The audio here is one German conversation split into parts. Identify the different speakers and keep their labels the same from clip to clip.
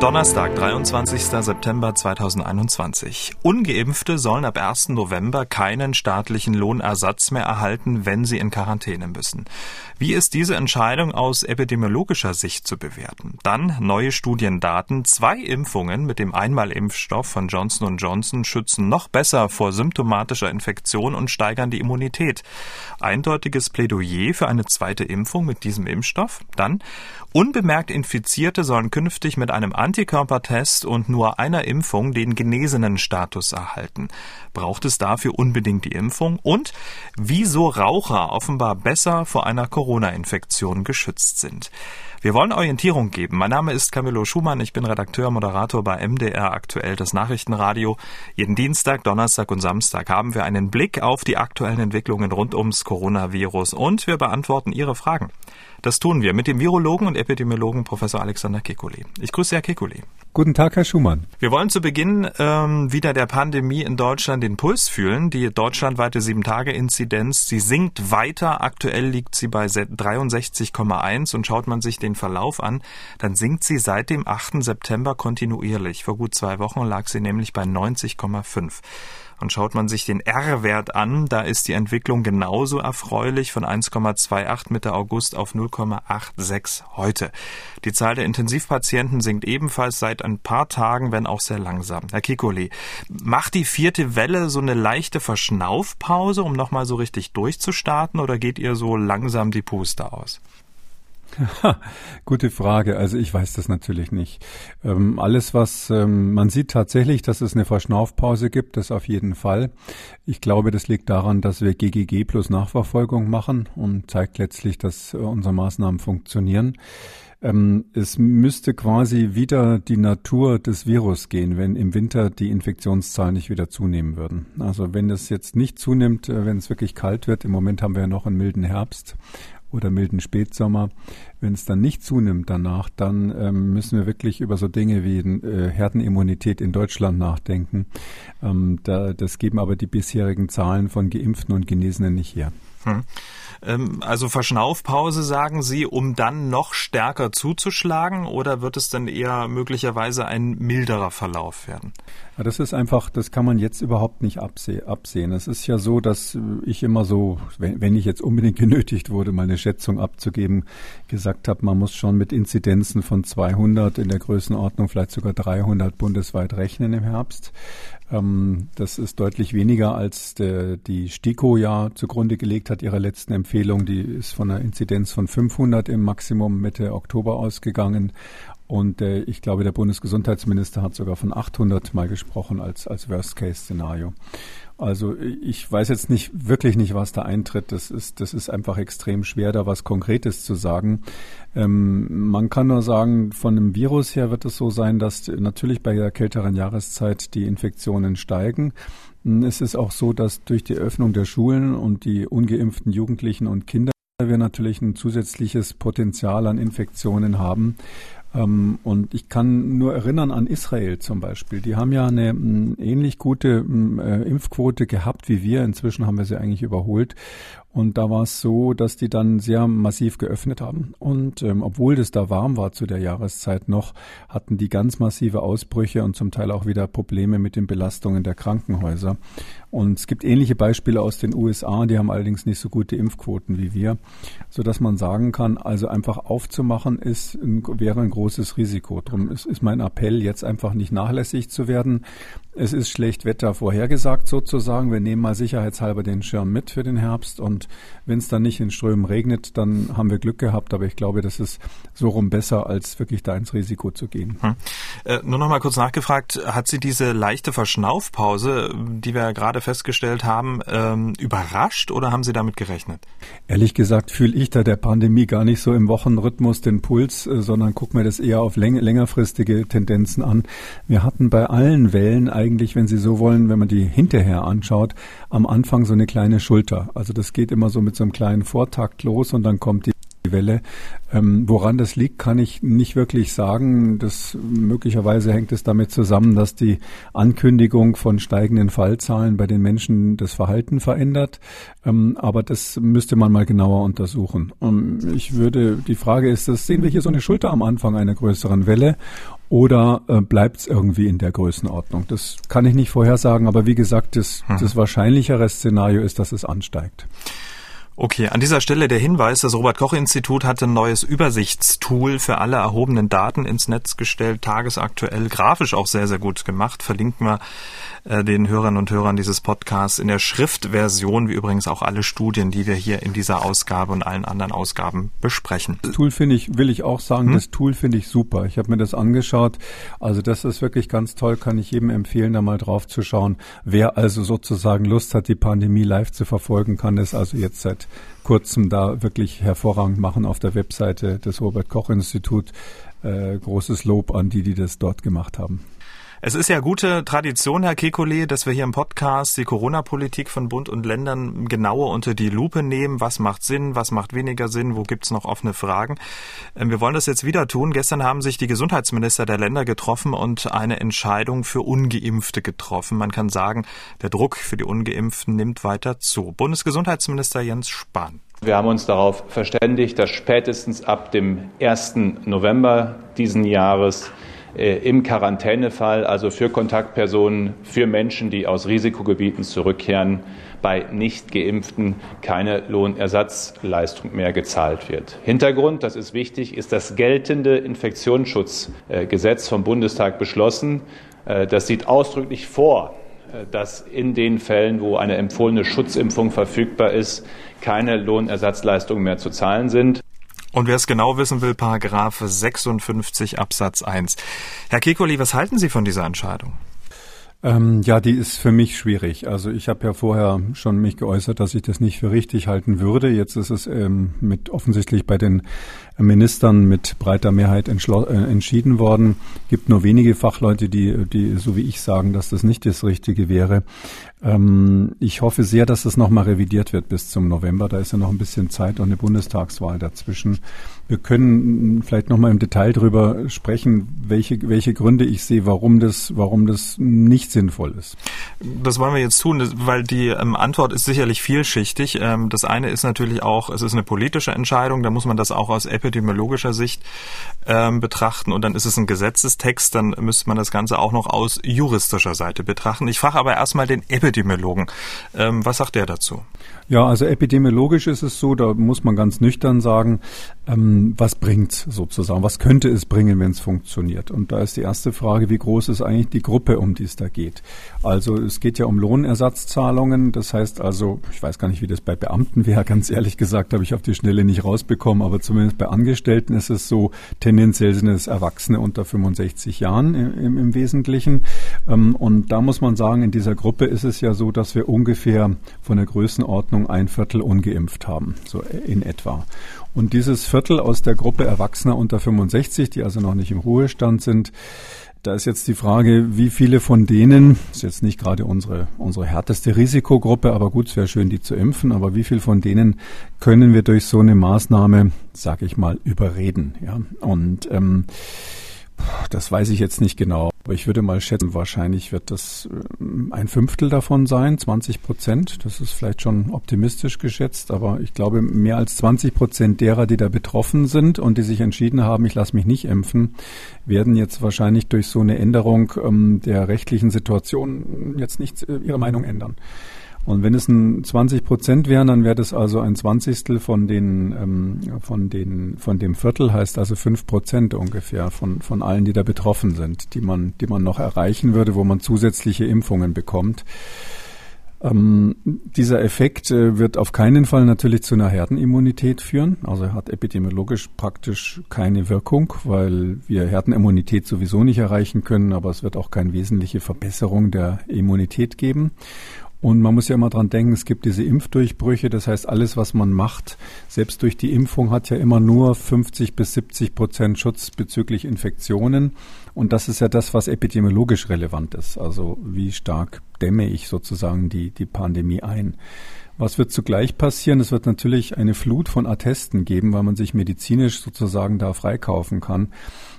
Speaker 1: Donnerstag, 23. September 2021. Ungeimpfte sollen ab 1. November keinen staatlichen Lohnersatz mehr erhalten, wenn sie in Quarantäne müssen. Wie ist diese Entscheidung aus epidemiologischer Sicht zu bewerten? Dann neue Studiendaten. Zwei Impfungen mit dem Einmalimpfstoff von Johnson Johnson schützen noch besser vor symptomatischer Infektion und steigern die Immunität. Eindeutiges Plädoyer für eine zweite Impfung mit diesem Impfstoff. Dann unbemerkt Infizierte sollen künftig mit einem Antikörpertest und nur einer Impfung den genesenen Status erhalten. Braucht es dafür unbedingt die Impfung? Und wieso Raucher offenbar besser vor einer Corona-Infektion geschützt sind? Wir wollen Orientierung geben. Mein Name ist Camillo Schumann. Ich bin Redakteur, Moderator bei MDR aktuell das Nachrichtenradio. Jeden Dienstag, Donnerstag und Samstag haben wir einen Blick auf die aktuellen Entwicklungen rund ums Coronavirus und wir beantworten Ihre Fragen. Das tun wir mit dem Virologen und Epidemiologen Professor Alexander Kekulé. Ich grüße Herr Kekulé.
Speaker 2: Guten Tag, Herr Schumann.
Speaker 1: Wir wollen zu Beginn ähm, wieder der Pandemie in Deutschland den Puls fühlen. Die deutschlandweite 7-Tage-Inzidenz, sie sinkt weiter. Aktuell liegt sie bei 63,1 und schaut man sich den Verlauf an, dann sinkt sie seit dem 8. September kontinuierlich. Vor gut zwei Wochen lag sie nämlich bei 90,5. Und schaut man sich den R-Wert an, da ist die Entwicklung genauso erfreulich von 1,28 Mitte August auf 0,86 heute. Die Zahl der Intensivpatienten sinkt ebenfalls seit ein paar Tagen, wenn auch sehr langsam. Herr Kikoli, macht die vierte Welle so eine leichte Verschnaufpause, um nochmal so richtig durchzustarten oder geht ihr so langsam die Puste aus?
Speaker 2: Gute Frage. Also ich weiß das natürlich nicht. Ähm, alles, was ähm, man sieht tatsächlich, dass es eine Verschnaufpause gibt, das auf jeden Fall. Ich glaube, das liegt daran, dass wir GGG plus Nachverfolgung machen und zeigt letztlich, dass äh, unsere Maßnahmen funktionieren. Ähm, es müsste quasi wieder die Natur des Virus gehen, wenn im Winter die Infektionszahlen nicht wieder zunehmen würden. Also wenn es jetzt nicht zunimmt, äh, wenn es wirklich kalt wird, im Moment haben wir ja noch einen milden Herbst oder milden Spätsommer. Wenn es dann nicht zunimmt danach, dann ähm, müssen wir wirklich über so Dinge wie äh, Herdenimmunität in Deutschland nachdenken. Ähm, da, das geben aber die bisherigen Zahlen von Geimpften und Genesenen nicht her. Hm.
Speaker 1: Ähm, also Verschnaufpause sagen Sie, um dann noch stärker zuzuschlagen oder wird es dann eher möglicherweise ein milderer Verlauf werden?
Speaker 2: Das ist einfach, das kann man jetzt überhaupt nicht absehen. Es ist ja so, dass ich immer so, wenn ich jetzt unbedingt genötigt wurde, mal eine Schätzung abzugeben, gesagt habe, man muss schon mit Inzidenzen von 200 in der Größenordnung, vielleicht sogar 300 bundesweit rechnen im Herbst. Ähm, das ist deutlich weniger als der, die STIKO ja zugrunde gelegt hat, ihre letzten Empfehlung. Die ist von einer Inzidenz von 500 im Maximum Mitte Oktober ausgegangen. Und äh, ich glaube, der Bundesgesundheitsminister hat sogar von 800 mal gesprochen als, als Worst-Case-Szenario. Also ich weiß jetzt nicht wirklich nicht, was da eintritt. Das ist, das ist einfach extrem schwer, da was Konkretes zu sagen. Ähm, man kann nur sagen, von dem Virus her wird es so sein, dass natürlich bei der kälteren Jahreszeit die Infektionen steigen. Es ist auch so, dass durch die Öffnung der Schulen und die ungeimpften Jugendlichen und Kinder wir natürlich ein zusätzliches Potenzial an Infektionen haben. Ähm, und ich kann nur erinnern an Israel zum Beispiel. Die haben ja eine ähnlich gute äh, Impfquote gehabt wie wir. Inzwischen haben wir sie eigentlich überholt. Und da war es so, dass die dann sehr massiv geöffnet haben. Und ähm, obwohl das da warm war zu der Jahreszeit noch, hatten die ganz massive Ausbrüche und zum Teil auch wieder Probleme mit den Belastungen der Krankenhäuser. Und es gibt ähnliche Beispiele aus den USA, die haben allerdings nicht so gute Impfquoten wie wir, so dass man sagen kann, also einfach aufzumachen ist, wäre ein großes Risiko. Drum ist, ist mein Appell, jetzt einfach nicht nachlässig zu werden. Es ist schlecht Wetter vorhergesagt sozusagen. Wir nehmen mal sicherheitshalber den Schirm mit für den Herbst und wenn es dann nicht in Strömen regnet, dann haben wir Glück gehabt. Aber ich glaube, das ist so rum besser, als wirklich da ins Risiko zu gehen. Hm.
Speaker 1: Äh, nur noch mal kurz nachgefragt, hat Sie diese leichte Verschnaufpause, die wir gerade festgestellt haben, ähm, überrascht oder haben Sie damit gerechnet?
Speaker 2: Ehrlich gesagt fühle ich da der Pandemie gar nicht so im Wochenrhythmus den Puls, äh, sondern gucke mir das eher auf läng längerfristige Tendenzen an. Wir hatten bei allen Wellen eigentlich, wenn Sie so wollen, wenn man die hinterher anschaut, am Anfang so eine kleine Schulter. Also das geht immer so mit so einem kleinen Vortakt los und dann kommt die Welle. Ähm, woran das liegt, kann ich nicht wirklich sagen. Das möglicherweise hängt es damit zusammen, dass die Ankündigung von steigenden Fallzahlen bei den Menschen das Verhalten verändert. Ähm, aber das müsste man mal genauer untersuchen. Und ähm, ich würde, die Frage ist, das sehen wir hier so eine Schulter am Anfang einer größeren Welle oder äh, bleibt es irgendwie in der Größenordnung? Das kann ich nicht vorhersagen, aber wie gesagt, das, hm. das wahrscheinlichere Szenario ist, dass es ansteigt.
Speaker 1: Okay, an dieser Stelle der Hinweis, das Robert Koch Institut hat ein neues Übersichtstool für alle erhobenen Daten ins Netz gestellt, tagesaktuell, grafisch auch sehr, sehr gut gemacht. Verlinken wir äh, den Hörern und Hörern dieses Podcasts in der Schriftversion, wie übrigens auch alle Studien, die wir hier in dieser Ausgabe und allen anderen Ausgaben besprechen.
Speaker 2: Das Tool finde ich, will ich auch sagen, hm? das Tool finde ich super. Ich habe mir das angeschaut. Also das ist wirklich ganz toll, kann ich jedem empfehlen, da mal drauf zu schauen. Wer also sozusagen Lust hat, die Pandemie live zu verfolgen, kann es also jetzt seit kurzem da wirklich hervorragend machen auf der Webseite des Robert Koch Institut. Äh, großes Lob an die, die das dort gemacht haben.
Speaker 1: Es ist ja gute Tradition, Herr Kekulé, dass wir hier im Podcast die Corona-Politik von Bund und Ländern genauer unter die Lupe nehmen. Was macht Sinn, was macht weniger Sinn, wo gibt's noch offene Fragen? Ähm, wir wollen das jetzt wieder tun. Gestern haben sich die Gesundheitsminister der Länder getroffen und eine Entscheidung für Ungeimpfte getroffen. Man kann sagen, der Druck für die Ungeimpften nimmt weiter zu. Bundesgesundheitsminister Jens Spahn.
Speaker 3: Wir haben uns darauf verständigt, dass spätestens ab dem 1. November diesen Jahres im Quarantänefall, also für Kontaktpersonen, für Menschen, die aus Risikogebieten zurückkehren, bei Nicht-Geimpften keine Lohnersatzleistung mehr gezahlt wird. Hintergrund, das ist wichtig, ist das geltende Infektionsschutzgesetz vom Bundestag beschlossen. Äh, das sieht ausdrücklich vor, äh, dass in den Fällen, wo eine empfohlene Schutzimpfung verfügbar ist, keine Lohnersatzleistungen mehr zu zahlen sind.
Speaker 1: Und wer es genau wissen will, Paragraph 56 Absatz 1. Herr Kekoli, was halten Sie von dieser Entscheidung?
Speaker 2: Ähm, ja, die ist für mich schwierig. Also ich habe ja vorher schon mich geäußert, dass ich das nicht für richtig halten würde. Jetzt ist es ähm, mit offensichtlich bei den Ministern mit breiter Mehrheit äh, entschieden worden. Gibt nur wenige Fachleute, die, die so wie ich sagen, dass das nicht das Richtige wäre. Ähm, ich hoffe sehr, dass das nochmal revidiert wird bis zum November. Da ist ja noch ein bisschen Zeit und eine Bundestagswahl dazwischen. Wir können vielleicht nochmal im Detail darüber sprechen, welche, welche Gründe ich sehe, warum das, warum das nicht sinnvoll ist.
Speaker 1: Das wollen wir jetzt tun, weil die ähm, Antwort ist sicherlich vielschichtig. Ähm, das eine ist natürlich auch, es ist eine politische Entscheidung, da muss man das auch aus epidemiologischer Sicht ähm, betrachten und dann ist es ein Gesetzestext, dann müsste man das Ganze auch noch aus juristischer Seite betrachten. Ich frage aber erstmal den Epidemiologen. Ähm, was sagt der dazu?
Speaker 2: Ja, also epidemiologisch ist es so, da muss man ganz nüchtern sagen, ähm, was bringt sozusagen, was könnte es bringen, wenn es funktioniert? Und da ist die erste Frage, wie groß ist eigentlich die Gruppe, um die es da geht? Also es geht ja um Lohnersatzzahlungen, das heißt also, ich weiß gar nicht, wie das bei Beamten wäre, ganz ehrlich gesagt, habe ich auf die Schnelle nicht rausbekommen, aber zumindest bei Angestellten ist es so, tendenziell sind es Erwachsene unter 65 Jahren im, im Wesentlichen. Ähm, und da muss man sagen, in dieser Gruppe ist es ja so, dass wir ungefähr von der Größenordnung Bevölkerung ein Viertel ungeimpft haben, so in etwa. Und dieses Viertel aus der Gruppe Erwachsener unter 65, die also noch nicht im Ruhestand sind, da ist jetzt die Frage, wie viele von denen, ist jetzt nicht gerade unsere, unsere härteste Risikogruppe, aber gut, es wäre schön, die zu impfen, aber wie viele von denen können wir durch so eine Maßnahme, sage ich mal, überreden? Ja? Und ähm, das weiß ich jetzt nicht genau, aber ich würde mal schätzen, wahrscheinlich wird das äh, ein Fünftel davon sein, 20 Prozent. Das ist vielleicht schon optimistisch geschätzt, aber ich glaube, mehr als 20 Prozent derer, die da betroffen sind und die sich entschieden haben, ich lasse mich nicht impfen, werden jetzt wahrscheinlich durch so eine Änderung ähm, der rechtlichen Situation jetzt nicht äh, ihre Meinung ändern. Und wenn es ein 20 Prozent wären, dann wäre das also ein Zwanzigstel von den, ähm, von den, von dem Viertel, heißt also fünf Prozent ungefähr von, von allen, die da betroffen sind, die man, die man noch erreichen würde, wo man zusätzliche Impfungen bekommt. Ähm, dieser Effekt äh, wird auf keinen Fall natürlich zu einer Herdenimmunität führen. Also er hat epidemiologisch praktisch keine Wirkung, weil wir Herdenimmunität sowieso nicht erreichen können, aber es wird auch keine wesentliche Verbesserung der Immunität geben. Und man muss ja immer dran denken, es gibt diese Impfdurchbrüche. Das heißt, alles, was man macht, selbst durch die Impfung, hat ja immer nur 50 bis 70 Prozent Schutz bezüglich Infektionen. Und das ist ja das, was epidemiologisch relevant ist. Also wie stark dämme ich sozusagen die, die Pandemie ein. Was wird zugleich passieren? Es wird natürlich eine Flut von Attesten geben, weil man sich medizinisch sozusagen da freikaufen kann.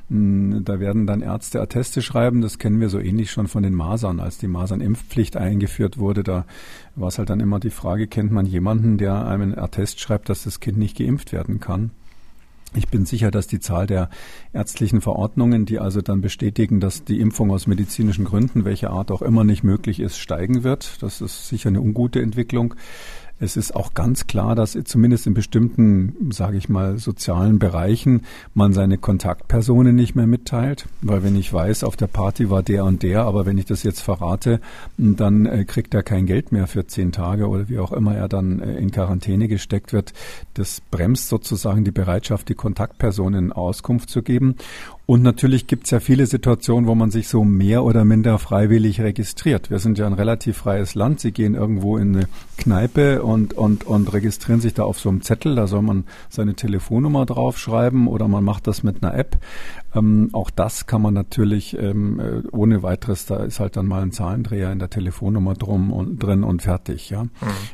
Speaker 2: Hm, da werden dann Ärzte Atteste schreiben. Das kennen wir so ähnlich schon von den Masern. Als die Masernimpfpflicht eingeführt wurde, da war es halt dann immer die Frage, kennt man jemanden, der einem einen Attest schreibt, dass das Kind nicht geimpft werden kann? Ich bin sicher, dass die Zahl der ärztlichen Verordnungen, die also dann bestätigen, dass die Impfung aus medizinischen Gründen, welcher Art auch immer nicht möglich ist, steigen wird. Das ist sicher eine ungute Entwicklung. Es ist auch ganz klar, dass zumindest in bestimmten, sage ich mal, sozialen Bereichen man seine Kontaktpersonen nicht mehr mitteilt, weil wenn ich weiß, auf der Party war der und der, aber wenn ich das jetzt verrate, dann äh, kriegt er kein Geld mehr für zehn Tage oder wie auch immer er dann äh, in Quarantäne gesteckt wird. Das bremst sozusagen die Bereitschaft, die Kontaktpersonen Auskunft zu geben. Und natürlich gibt es ja viele Situationen, wo man sich so mehr oder minder freiwillig registriert. Wir sind ja ein relativ freies Land. Sie gehen irgendwo in eine Kneipe und, und, und registrieren sich da auf so einem Zettel. Da soll man seine Telefonnummer draufschreiben oder man macht das mit einer App. Ähm, auch das kann man natürlich ähm, äh, ohne weiteres, da ist halt dann mal ein Zahlendreher in der Telefonnummer drum und drin und fertig. Ja, mhm.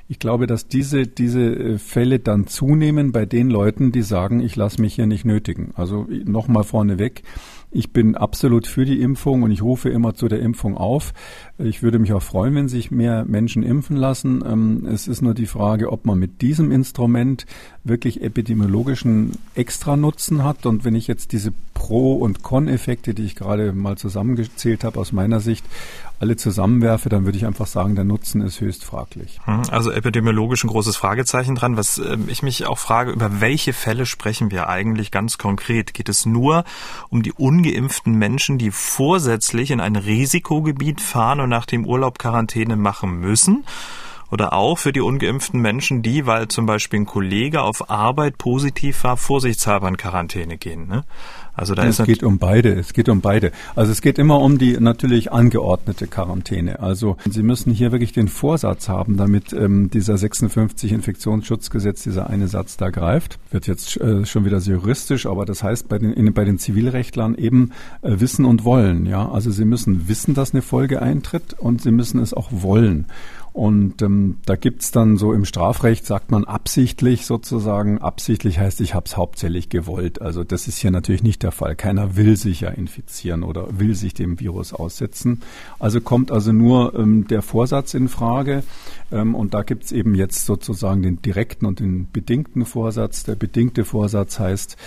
Speaker 2: ich glaube, dass diese diese äh, Fälle dann zunehmen bei den Leuten, die sagen, ich lasse mich hier nicht nötigen. Also nochmal vorneweg. Ich bin absolut für die Impfung und ich rufe immer zu der Impfung auf. Ich würde mich auch freuen, wenn sich mehr Menschen impfen lassen. Ähm, es ist nur die Frage, ob man mit diesem Instrument wirklich epidemiologischen Extranutzen hat. Und wenn ich jetzt diese Pro- und Con-Effekte, die ich gerade mal zusammengezählt habe, aus meiner Sicht alle zusammenwerfe, dann würde ich einfach sagen, der Nutzen ist höchst fraglich.
Speaker 1: Hm, also epidemiologisch ein großes Fragezeichen dran. Was äh, ich mich auch frage, über welche Fälle sprechen wir eigentlich ganz konkret? Geht es nur um die ungeimpften Menschen, die vorsätzlich in ein Risikogebiet fahren nach dem Urlaub Quarantäne machen müssen? Oder auch für die ungeimpften Menschen, die, weil zum Beispiel ein Kollege auf Arbeit positiv war, vorsichtshalber in Quarantäne gehen. Ne?
Speaker 2: Also da es geht um beide. Es geht um beide. Also es geht immer um die natürlich angeordnete Quarantäne. Also Sie müssen hier wirklich den Vorsatz haben, damit ähm, dieser 56 Infektionsschutzgesetz, dieser eine Satz da greift. Wird jetzt äh, schon wieder sehr juristisch, aber das heißt bei den, in, bei den Zivilrechtlern eben äh, wissen und wollen. Ja, also Sie müssen wissen, dass eine Folge eintritt und Sie müssen es auch wollen. Und ähm, da gibt's dann so im Strafrecht, sagt man absichtlich sozusagen, absichtlich heißt, ich habe es hauptsächlich gewollt. Also das ist hier natürlich nicht der Fall. Keiner will sich ja infizieren oder will sich dem Virus aussetzen. Also kommt also nur ähm, der Vorsatz in Frage. Ähm, und da gibt's eben jetzt sozusagen den direkten und den bedingten Vorsatz. Der bedingte Vorsatz heißt,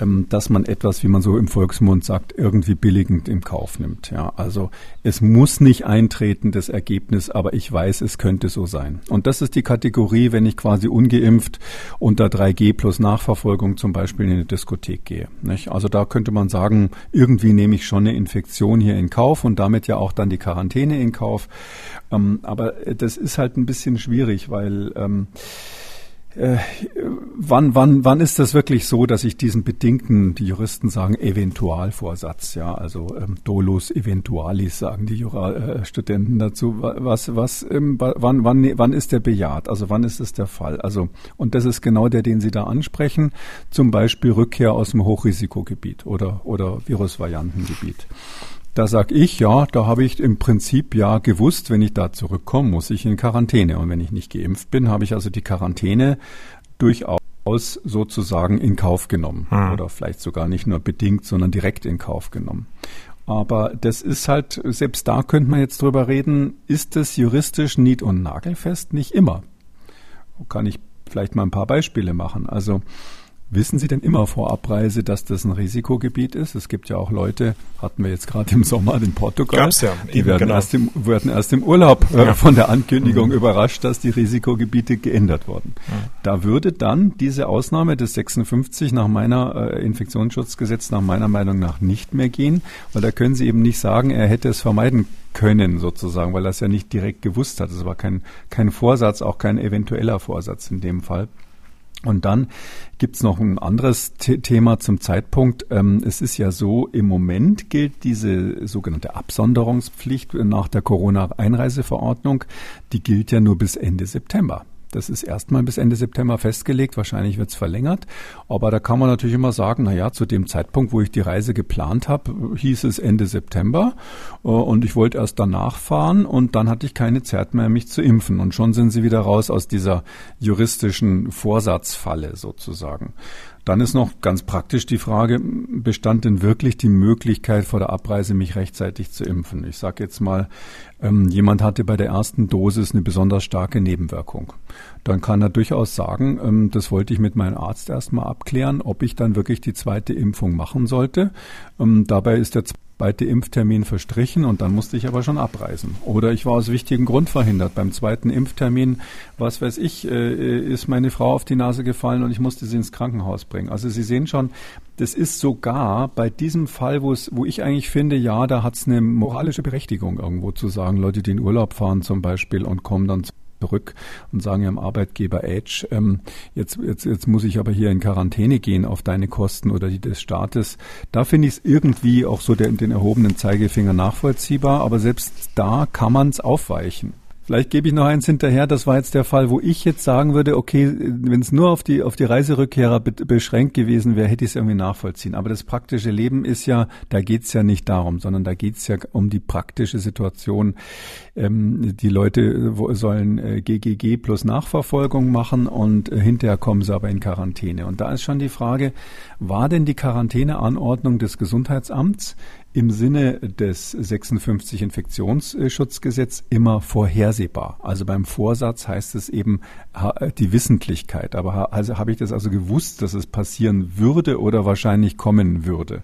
Speaker 2: ähm, dass man etwas, wie man so im Volksmund sagt, irgendwie billigend im Kauf nimmt. Ja, also es muss nicht eintreten, das Ergebnis, aber ich weiß, es könnte so sein. Und das ist die Kategorie, wenn ich quasi ungeimpft unter 3G plus Nachverfolgung zum Beispiel in eine Diskothek gehe. Nicht? Also da könnte man sagen, irgendwie nehme ich schon eine Infektion hier in Kauf und damit ja auch dann die Quarantäne in Kauf. Ähm, aber das ist halt ein bisschen schwierig, weil ähm, äh, wann, wann, wann ist das wirklich so, dass ich diesen bedingten, die Juristen sagen, Eventualvorsatz, ja, also ähm, dolus eventualis sagen die Jura, äh, dazu. Was, was, ähm, wann, wann, wann ist der bejaht? Also wann ist es der Fall? Also und das ist genau der, den Sie da ansprechen, zum Beispiel Rückkehr aus dem Hochrisikogebiet oder oder Virusvariantengebiet. Da sag ich, ja, da habe ich im Prinzip ja gewusst, wenn ich da zurückkomme, muss ich in Quarantäne. Und wenn ich nicht geimpft bin, habe ich also die Quarantäne durchaus sozusagen in Kauf genommen. Hm. Oder vielleicht sogar nicht nur bedingt, sondern direkt in Kauf genommen. Aber das ist halt, selbst da könnte man jetzt drüber reden, ist es juristisch nied- und nagelfest? Nicht immer. Kann ich vielleicht mal ein paar Beispiele machen. Also Wissen Sie denn immer vor Abreise, dass das ein Risikogebiet ist? Es gibt ja auch Leute, hatten wir jetzt gerade im Sommer in Portugal,
Speaker 1: Gab's ja,
Speaker 2: die werden, genau. erst im, werden erst im Urlaub äh, ja. von der Ankündigung mhm. überrascht, dass die Risikogebiete geändert wurden. Mhm. Da würde dann diese Ausnahme des 56 nach meiner äh, Infektionsschutzgesetz nach meiner Meinung nach nicht mehr gehen, weil da können Sie eben nicht sagen, er hätte es vermeiden können sozusagen, weil er es ja nicht direkt gewusst hat. Es war kein, kein Vorsatz, auch kein eventueller Vorsatz in dem Fall. Und dann gibt's noch ein anderes Thema zum Zeitpunkt. Ähm, es ist ja so, im Moment gilt diese sogenannte Absonderungspflicht nach der Corona-Einreiseverordnung. Die gilt ja nur bis Ende September. Das ist erstmal bis Ende September festgelegt. Wahrscheinlich wird es verlängert. Aber da kann man natürlich immer sagen, na ja, zu dem Zeitpunkt, wo ich die Reise geplant habe, hieß es Ende September. Äh, und ich wollte erst danach fahren und dann hatte ich keine Zeit mehr, mich zu impfen. Und schon sind sie wieder raus aus dieser juristischen Vorsatzfalle sozusagen. Dann ist noch ganz praktisch die Frage, bestand denn wirklich die Möglichkeit vor der Abreise, mich rechtzeitig zu impfen? Ich sage jetzt mal, ähm, jemand hatte bei der ersten Dosis eine besonders starke Nebenwirkung. Dann kann er durchaus sagen, ähm, das wollte ich mit meinem Arzt erstmal abklären, ob ich dann wirklich die zweite Impfung machen sollte. Ähm, dabei ist der zweite Impftermin verstrichen und dann musste ich aber schon abreisen. Oder ich war aus wichtigem Grund verhindert. Beim zweiten Impftermin, was weiß ich, äh, ist meine Frau auf die Nase gefallen und ich musste sie ins Krankenhaus bringen. Also Sie sehen schon, das ist sogar bei diesem Fall, wo es, wo ich eigentlich finde, ja, da hat es eine moralische Berechtigung irgendwo zu sagen, Leute, die in Urlaub fahren zum Beispiel und kommen dann zurück und sagen ihrem Arbeitgeber Edge, ähm, jetzt, jetzt, jetzt muss ich aber hier in Quarantäne gehen auf deine Kosten oder die des Staates. Da finde ich es irgendwie auch so den, den erhobenen Zeigefinger nachvollziehbar, aber selbst da kann man es aufweichen. Vielleicht gebe ich noch eins hinterher. Das war jetzt der Fall, wo ich jetzt sagen würde, okay, wenn es nur auf die, auf die Reiserückkehrer be beschränkt gewesen wäre, hätte ich es irgendwie nachvollziehen. Aber das praktische Leben ist ja, da geht es ja nicht darum, sondern da geht es ja um die praktische Situation. Ähm, die Leute sollen äh, GGG plus Nachverfolgung machen und äh, hinterher kommen sie aber in Quarantäne. Und da ist schon die Frage, war denn die Quarantäneanordnung des Gesundheitsamts im Sinne des 56 Infektionsschutzgesetz immer vorhersehbar. Also beim Vorsatz heißt es eben die Wissentlichkeit. Aber also habe ich das also gewusst, dass es passieren würde oder wahrscheinlich kommen würde?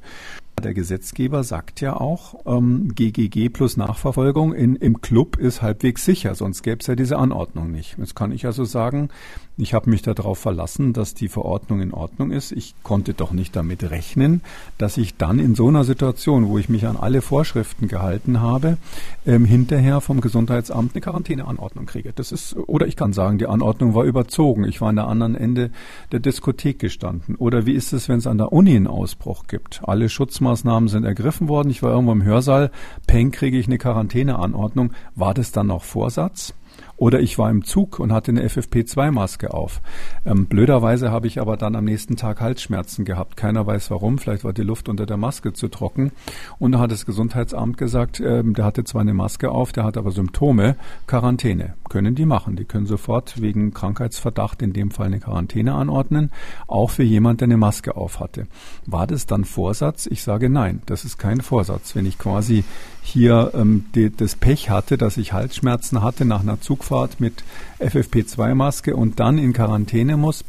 Speaker 2: Der Gesetzgeber sagt ja auch, ähm, GGG plus Nachverfolgung in, im Club ist halbwegs sicher, sonst gäbe es ja diese Anordnung nicht. Jetzt kann ich also sagen, ich habe mich darauf verlassen, dass die Verordnung in Ordnung ist. Ich konnte doch nicht damit rechnen, dass ich dann in so einer Situation, wo ich mich an alle Vorschriften gehalten habe, ähm, hinterher vom Gesundheitsamt eine Quarantäneanordnung kriege. Das ist, oder ich kann sagen, die Anordnung war überzogen. Ich war an der anderen Ende der Diskothek gestanden. Oder wie ist es, wenn es an der Uni einen Ausbruch gibt? Alle Schutzmaßnahmen sind ergriffen worden. Ich war irgendwo im Hörsaal. Peng kriege ich eine Quarantäneanordnung. War das dann noch Vorsatz? Oder ich war im Zug und hatte eine FFP2-Maske auf. Ähm, blöderweise habe ich aber dann am nächsten Tag Halsschmerzen gehabt. Keiner weiß warum. Vielleicht war die Luft unter der Maske zu trocken. Und da hat das Gesundheitsamt gesagt, ähm, der hatte zwar eine Maske auf, der hat aber Symptome. Quarantäne. Können die machen. Die können sofort wegen Krankheitsverdacht in dem Fall eine Quarantäne anordnen. Auch für jemand, der eine Maske auf hatte. War das dann Vorsatz? Ich sage nein. Das ist kein Vorsatz. Wenn ich quasi hier ähm, die, das Pech hatte, dass ich Halsschmerzen hatte nach einer Zugfahrt mit FFP2-Maske und dann in Quarantäne muss.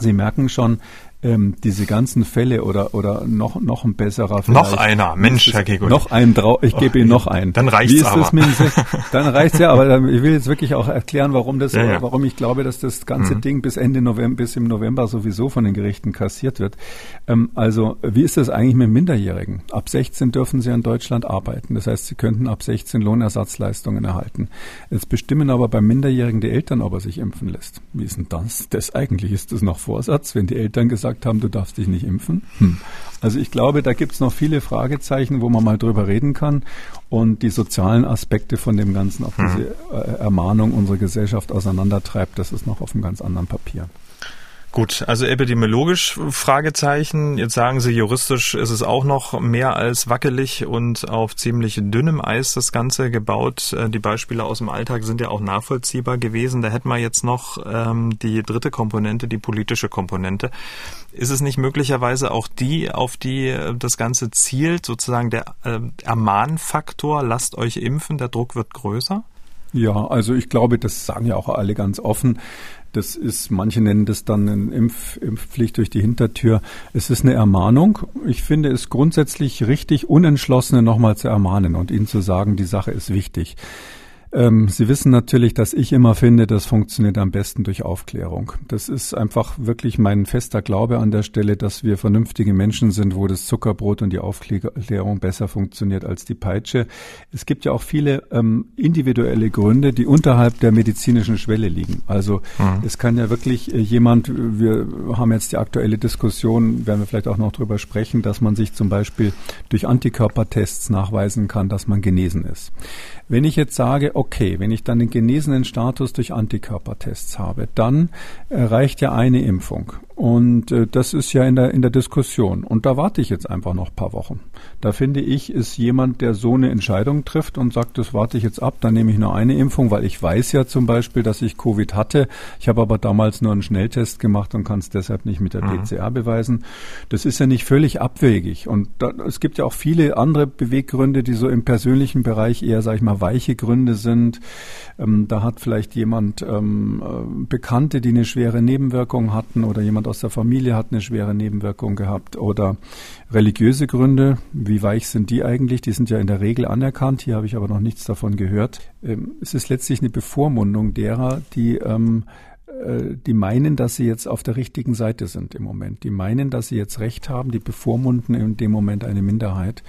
Speaker 2: Sie merken schon, ähm, diese ganzen Fälle oder oder noch noch ein besserer
Speaker 1: vielleicht. Noch einer, Mensch, Herr Kegel.
Speaker 2: Noch einen drauf, ich gebe Ihnen noch einen.
Speaker 1: Dann reicht's Wie ist aber. Das mit,
Speaker 2: dann reicht's ja, aber ich will jetzt wirklich auch erklären, warum das, ja, ja. warum ich glaube, dass das ganze mhm. Ding bis Ende November, bis im November sowieso von den Gerichten kassiert wird. Ähm, also, wie ist das eigentlich mit Minderjährigen? Ab 16 dürfen sie in Deutschland arbeiten. Das heißt, sie könnten ab 16 Lohnersatzleistungen erhalten. Jetzt bestimmen aber bei Minderjährigen die Eltern, ob er sich impfen lässt. Wie ist denn das? Das eigentlich ist das noch Vorsatz, wenn die Eltern gesagt gesagt haben, du darfst dich nicht impfen. Hm. Also ich glaube, da gibt es noch viele Fragezeichen, wo man mal drüber reden kann und die sozialen Aspekte von dem Ganzen, ob hm. diese äh, Ermahnung unsere Gesellschaft auseinandertreibt, das ist noch auf einem ganz anderen Papier.
Speaker 1: Gut, also epidemiologisch Fragezeichen. Jetzt sagen Sie, juristisch ist es auch noch mehr als wackelig und auf ziemlich dünnem Eis das Ganze gebaut. Äh, die Beispiele aus dem Alltag sind ja auch nachvollziehbar gewesen. Da hätten wir jetzt noch ähm, die dritte Komponente, die politische Komponente. Ist es nicht möglicherweise auch die, auf die äh, das Ganze zielt, sozusagen der äh, Ermahnfaktor, lasst euch impfen, der Druck wird größer?
Speaker 2: Ja, also ich glaube, das sagen ja auch alle ganz offen. Das ist, manche nennen das dann eine Impf, Impfpflicht durch die Hintertür. Es ist eine Ermahnung. Ich finde es grundsätzlich richtig, Unentschlossene nochmal zu ermahnen und ihnen zu sagen, die Sache ist wichtig. Ähm, Sie wissen natürlich, dass ich immer finde, das funktioniert am besten durch Aufklärung. Das ist einfach wirklich mein fester Glaube an der Stelle, dass wir vernünftige Menschen sind, wo das Zuckerbrot und die Aufklärung besser funktioniert als die Peitsche. Es gibt ja auch viele ähm, individuelle Gründe, die unterhalb der medizinischen Schwelle liegen. Also mhm. es kann ja wirklich äh, jemand, wir haben jetzt die aktuelle Diskussion, werden wir vielleicht auch noch drüber sprechen, dass man sich zum Beispiel durch Antikörpertests nachweisen kann, dass man genesen ist. Wenn ich jetzt sage, okay, wenn ich dann den genesenen Status durch Antikörpertests habe, dann äh, reicht ja eine Impfung. Und äh, das ist ja in der, in der Diskussion. Und da warte ich jetzt einfach noch ein paar Wochen. Da finde ich, ist jemand, der so eine Entscheidung trifft und sagt, das warte ich jetzt ab, dann nehme ich nur eine Impfung, weil ich weiß ja zum Beispiel, dass ich Covid hatte. Ich habe aber damals nur einen Schnelltest gemacht und kann es deshalb nicht mit der mhm. PCR beweisen. Das ist ja nicht völlig abwegig. Und da, es gibt ja auch viele andere Beweggründe, die so im persönlichen Bereich eher, sage ich mal, weiche Gründe sind. Ähm, da hat vielleicht jemand ähm, äh, Bekannte, die eine schwere Nebenwirkung hatten oder jemand aus der Familie hat eine schwere Nebenwirkung gehabt oder religiöse Gründe. Wie weich sind die eigentlich? Die sind ja in der Regel anerkannt. Hier habe ich aber noch nichts davon gehört. Ähm, es ist letztlich eine Bevormundung derer, die ähm, äh, die meinen, dass sie jetzt auf der richtigen Seite sind im Moment. Die meinen, dass sie jetzt Recht haben, die bevormunden in dem Moment eine Minderheit.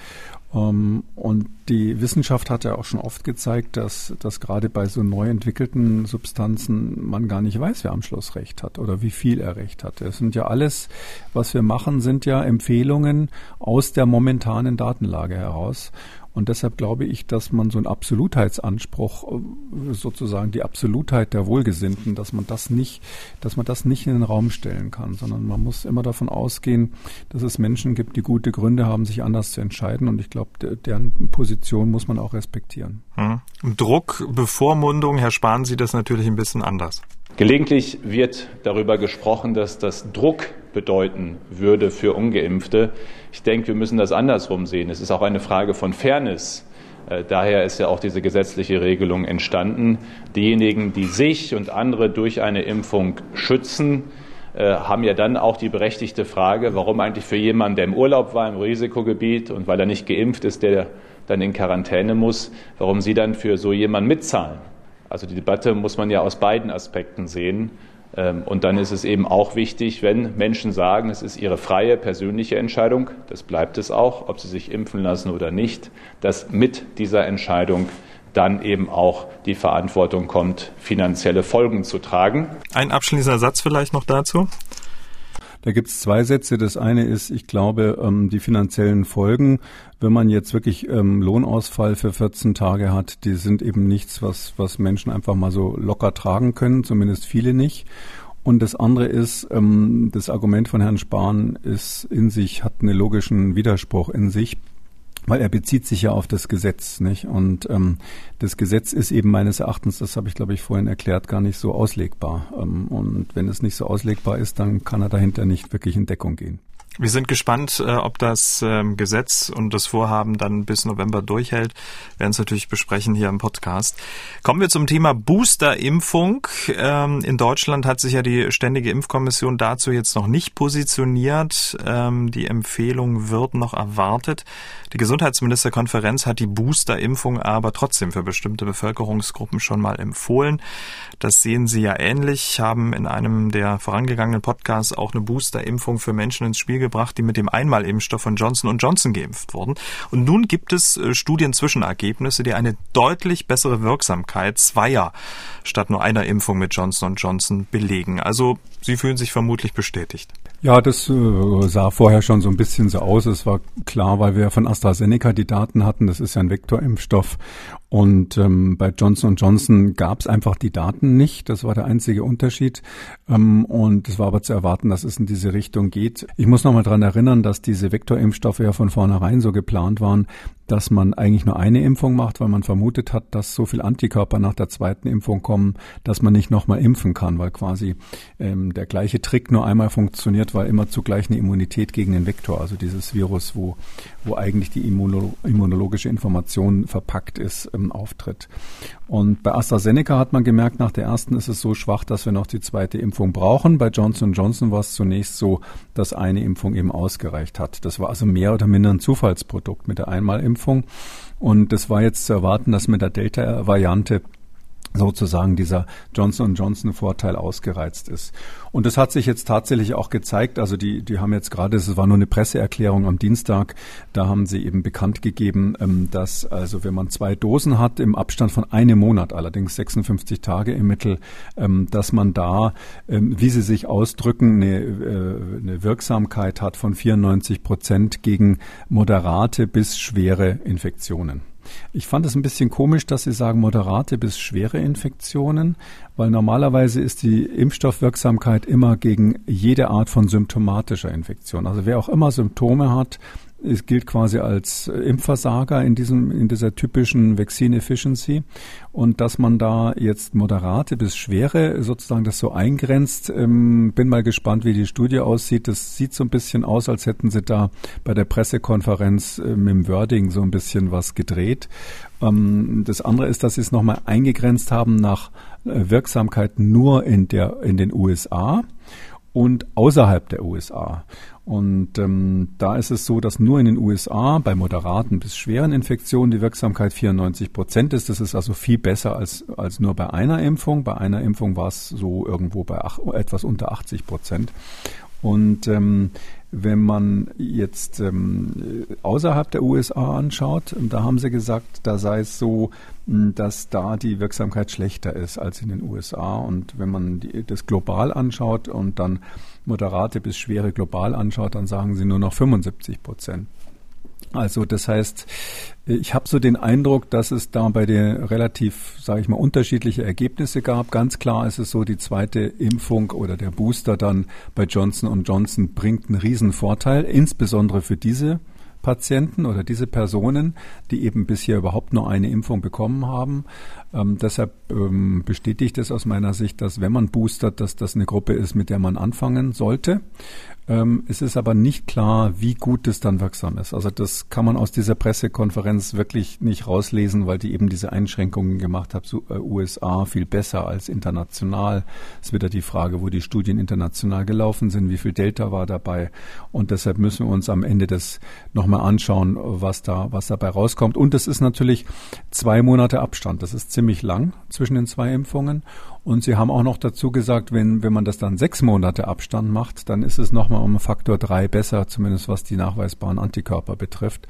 Speaker 2: Ähm, und die Wissenschaft hat ja auch schon oft gezeigt, dass, dass gerade bei so neu entwickelten Substanzen man gar nicht weiß, wer am Schluss Recht hat oder wie viel er Recht hat. Es sind ja alles, was wir machen, sind ja Empfehlungen aus der momentanen Datenlage heraus. Und deshalb glaube ich, dass man so einen Absolutheitsanspruch, äh, sozusagen die Absolutheit der Wohlgesinnten, dass man das nicht, dass man das nicht in den Raum stellen kann, sondern man muss immer davon ausgehen, dass es Menschen gibt, die gute Gründe haben, sich anders zu entscheiden. Und ich glaube, deren Position muss man auch respektieren.
Speaker 1: Hm. Druck, Bevormundung, Herr Spahn sieht das natürlich ein bisschen anders.
Speaker 3: Gelegentlich wird darüber gesprochen, dass das Druck bedeuten würde für ungeimpfte. Ich denke, wir müssen das andersrum sehen. Es ist auch eine Frage von Fairness. Äh, daher ist ja auch diese gesetzliche Regelung entstanden. Diejenigen, die sich und andere durch eine Impfung schützen, äh, haben ja dann auch die berechtigte Frage, warum eigentlich für jemanden, der im Urlaub war, im Risikogebiet und weil er nicht geimpft ist, der dann in Quarantäne muss, warum sie dann für so jemanden mitzahlen. Also die Debatte muss man ja aus beiden Aspekten sehen. Ähm, und dann ist es eben auch wichtig, wenn Menschen sagen, es ist ihre freie persönliche Entscheidung, das bleibt es auch, ob sie sich impfen lassen oder nicht, dass mit dieser Entscheidung dann eben auch die Verantwortung kommt, finanzielle Folgen zu tragen.
Speaker 1: Ein abschließender Satz vielleicht noch dazu.
Speaker 2: Da gibt es zwei Sätze. Das eine ist, ich glaube, ähm, die finanziellen Folgen, wenn man jetzt wirklich ähm, Lohnausfall für 14 Tage hat, die sind eben nichts, was, was Menschen einfach mal so locker tragen können, zumindest viele nicht. Und das andere ist, ähm, das Argument von Herrn Spahn ist in sich, hat einen logischen Widerspruch in sich weil er bezieht sich ja auf das Gesetz, nicht? Und ähm, das Gesetz ist eben meines Erachtens, das habe ich glaube ich vorhin erklärt, gar nicht so auslegbar. Ähm, und wenn es nicht so auslegbar ist, dann kann er dahinter nicht wirklich in Deckung gehen.
Speaker 1: Wir sind gespannt, äh, ob das ähm, Gesetz und das Vorhaben dann bis November durchhält. Wir werden es natürlich besprechen hier im Podcast. Kommen wir zum Thema Boosterimpfung. Ähm, in Deutschland hat sich ja die Ständige Impfkommission dazu jetzt noch nicht positioniert. Ähm, die Empfehlung wird noch erwartet. Die Gesundheitsministerkonferenz hat die Boosterimpfung aber trotzdem für bestimmte Bevölkerungsgruppen schon mal empfohlen. Das sehen Sie ja ähnlich, haben in einem der vorangegangenen Podcasts auch eine Boosterimpfung für Menschen ins Spiel gebracht, die mit dem Einmalimpfstoff von Johnson Johnson geimpft wurden. Und nun gibt es äh, Studienzwischenergebnisse, die eine deutlich bessere Wirksamkeit zweier statt nur einer Impfung mit Johnson Johnson belegen. Also Sie fühlen sich vermutlich bestätigt.
Speaker 2: Ja, das äh, sah vorher schon so ein bisschen so aus. Es war klar, weil wir von AstraZeneca die Daten hatten. Das ist ja ein Vektorimpfstoff. Und ähm, bei Johnson Johnson gab es einfach die Daten nicht. Das war der einzige Unterschied. Ähm, und es war aber zu erwarten, dass es in diese Richtung geht. Ich muss nochmal dran erinnern, dass diese Vektorimpfstoffe ja von vornherein so geplant waren, dass man eigentlich nur eine Impfung macht, weil man vermutet hat, dass so viel Antikörper nach der zweiten Impfung kommen, dass man nicht nochmal impfen kann, weil quasi ähm, der gleiche Trick nur einmal funktioniert, weil immer zugleich eine Immunität gegen den Vektor, also dieses Virus, wo, wo eigentlich die Immuno immunologische Information verpackt ist, ähm, auftritt. Und bei AstraZeneca hat man gemerkt, nach der ersten ist es so schwach, dass wir noch die zweite Impfung brauchen. Bei Johnson Johnson war es zunächst so, dass eine Impfung eben ausgereicht hat. Das war also mehr oder minder ein Zufallsprodukt mit der Einmalimpfung. Und es war jetzt zu erwarten, dass mit der Delta-Variante sozusagen dieser Johnson Johnson Vorteil ausgereizt ist. Und das hat sich jetzt tatsächlich auch gezeigt. Also die, die haben jetzt gerade, es war nur eine Presseerklärung am Dienstag, da haben sie eben bekannt gegeben, ähm, dass also wenn man zwei Dosen hat im Abstand von einem Monat, allerdings 56 Tage im Mittel, ähm, dass man da, ähm, wie sie sich ausdrücken, eine, äh, eine Wirksamkeit hat von 94 Prozent gegen moderate bis schwere Infektionen. Ich fand es ein bisschen komisch, dass Sie sagen moderate bis schwere Infektionen, weil normalerweise ist die Impfstoffwirksamkeit immer gegen jede Art von symptomatischer Infektion. Also wer auch immer Symptome hat, es gilt quasi als Impfversager in diesem, in dieser typischen Vaccine Efficiency. Und dass man da jetzt moderate bis schwere sozusagen das so eingrenzt, ähm, bin mal gespannt, wie die Studie aussieht. Das sieht so ein bisschen aus, als hätten sie da bei der Pressekonferenz äh, mit dem Wording so ein bisschen was gedreht. Ähm, das andere ist, dass sie es nochmal eingegrenzt haben nach äh, Wirksamkeit nur in der, in den USA und außerhalb der USA. Und ähm, da ist es so, dass nur in den USA bei moderaten bis schweren Infektionen die Wirksamkeit 94 Prozent ist. Das ist also viel besser als, als nur bei einer Impfung. Bei einer Impfung war es so irgendwo bei ach, etwas unter 80 Prozent. Und ähm, wenn man jetzt ähm, außerhalb der USA anschaut, da haben sie gesagt, da sei es so, dass da die Wirksamkeit schlechter ist als in den USA. Und wenn man die, das global anschaut und dann moderate bis schwere global anschaut, dann sagen sie nur noch 75 Prozent. Also das heißt, ich habe so den Eindruck, dass es da bei den relativ, sage ich mal, unterschiedliche Ergebnisse gab. Ganz klar ist es so, die zweite Impfung oder der Booster dann bei Johnson Johnson bringt einen riesen Vorteil, insbesondere für diese Patienten oder diese Personen, die eben bisher überhaupt nur eine Impfung bekommen haben. Ähm, deshalb ähm, bestätigt es aus meiner Sicht, dass wenn man boostert, dass das eine Gruppe ist, mit der man anfangen sollte. Ähm, es ist aber nicht klar, wie gut es dann wirksam ist. Also das kann man aus dieser Pressekonferenz wirklich nicht rauslesen, weil die eben diese Einschränkungen gemacht hat. Äh, USA viel besser als international. Es wird ja die Frage, wo die Studien international gelaufen sind, wie viel Delta war dabei. Und deshalb müssen wir uns am Ende das nochmal anschauen, was da, was dabei rauskommt. Und es ist natürlich zwei Monate Abstand. Das ist ziemlich lang zwischen den zwei Impfungen. Und Sie haben auch noch dazu gesagt, wenn, wenn man das dann sechs Monate Abstand macht, dann ist es nochmal um Faktor drei besser, zumindest was die nachweisbaren Antikörper betrifft.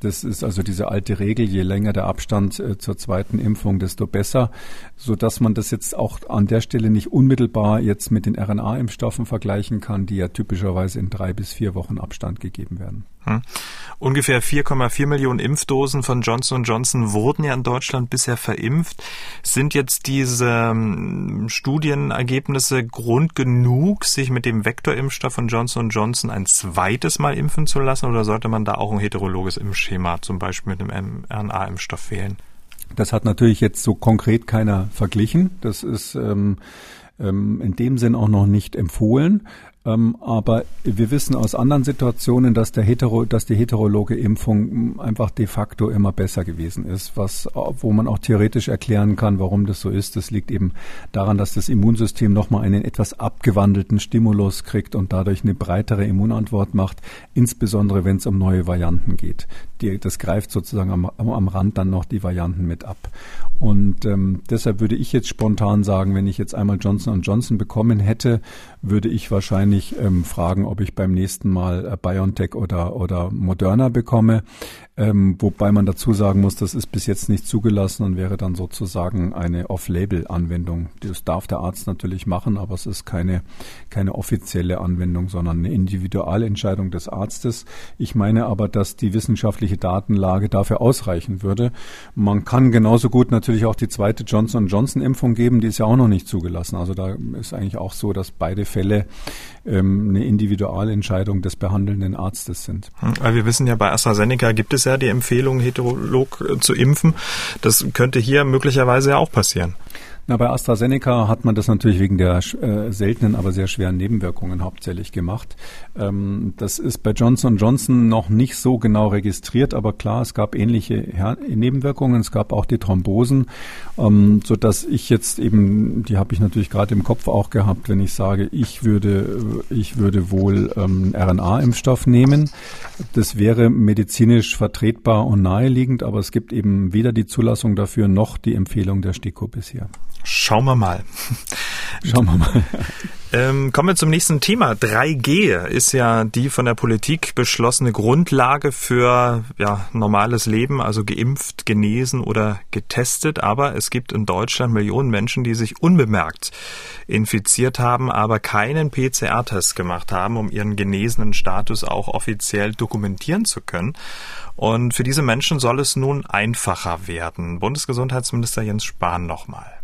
Speaker 2: Das ist also diese alte Regel, je länger der Abstand äh, zur zweiten Impfung, desto besser, so dass man das jetzt auch an der Stelle nicht unmittelbar jetzt mit den RNA-Impfstoffen vergleichen kann, die ja typischerweise in drei bis vier Wochen Abstand gegeben werden. Hm.
Speaker 1: Ungefähr 4,4 Millionen Impfdosen von Johnson Johnson wurden ja in Deutschland bisher verimpft. Sind jetzt diese ähm, Studienergebnisse Grund genug, sich mit dem Vektorimpfstoff von Johnson Johnson ein zweites Mal impfen zu lassen oder sollte man da auch ein heterologes Impfschema zum Beispiel mit einem RNA-Impfstoff wählen?
Speaker 2: Das hat natürlich jetzt so konkret keiner verglichen. Das ist ähm, ähm, in dem Sinn auch noch nicht empfohlen. Ähm, aber wir wissen aus anderen Situationen, dass, der Hetero, dass die heterologe Impfung einfach de facto immer besser gewesen ist, was, wo man auch theoretisch erklären kann, warum das so ist. Das liegt eben daran, dass das Immunsystem nochmal einen etwas abgewandelten Stimulus kriegt und dadurch eine breitere Immunantwort macht, insbesondere wenn es um neue Varianten geht. Die, das greift sozusagen am, am Rand dann noch die Varianten mit ab. Und ähm, deshalb würde ich jetzt spontan sagen, wenn ich jetzt einmal Johnson Johnson bekommen hätte, würde ich wahrscheinlich ähm, fragen, ob ich beim nächsten Mal äh, BioNTech oder, oder Moderna bekomme. Ähm, wobei man dazu sagen muss, das ist bis jetzt nicht zugelassen und wäre dann sozusagen eine Off-Label-Anwendung. Das darf der Arzt natürlich machen, aber es ist keine, keine offizielle Anwendung, sondern eine Individualentscheidung des Arztes. Ich meine aber, dass die wissenschaftliche Datenlage dafür ausreichen würde. Man kann genauso gut natürlich auch die zweite Johnson Johnson Impfung geben, die ist ja auch noch nicht zugelassen. Also da ist eigentlich auch so, dass beide Fälle ähm, eine Individualentscheidung des behandelnden Arztes sind.
Speaker 1: Hm, wir wissen ja, bei AstraZeneca gibt es ja die Empfehlung, heterolog äh, zu impfen. Das könnte hier möglicherweise ja auch passieren.
Speaker 2: Na, bei AstraZeneca hat man das natürlich wegen der äh, seltenen, aber sehr schweren Nebenwirkungen hauptsächlich gemacht. Ähm, das ist bei Johnson Johnson noch nicht so genau registriert, aber klar, es gab ähnliche Her Nebenwirkungen. Es gab auch die Thrombosen, ähm, so ich jetzt eben, die habe ich natürlich gerade im Kopf auch gehabt, wenn ich sage, ich würde, ich würde wohl ähm, RNA-Impfstoff nehmen. Das wäre medizinisch vertretbar und naheliegend, aber es gibt eben weder die Zulassung dafür noch die Empfehlung der STIKO bisher.
Speaker 1: Schauen wir mal.
Speaker 2: Schauen wir mal.
Speaker 1: Ähm, kommen wir zum nächsten Thema. 3G ist ja die von der Politik beschlossene Grundlage für ja, normales Leben, also geimpft, genesen oder getestet. Aber es gibt in Deutschland Millionen Menschen, die sich unbemerkt infiziert haben, aber keinen PCR-Test gemacht haben, um ihren genesenen Status auch offiziell dokumentieren zu können. Und für diese Menschen soll es nun einfacher werden. Bundesgesundheitsminister Jens Spahn nochmal.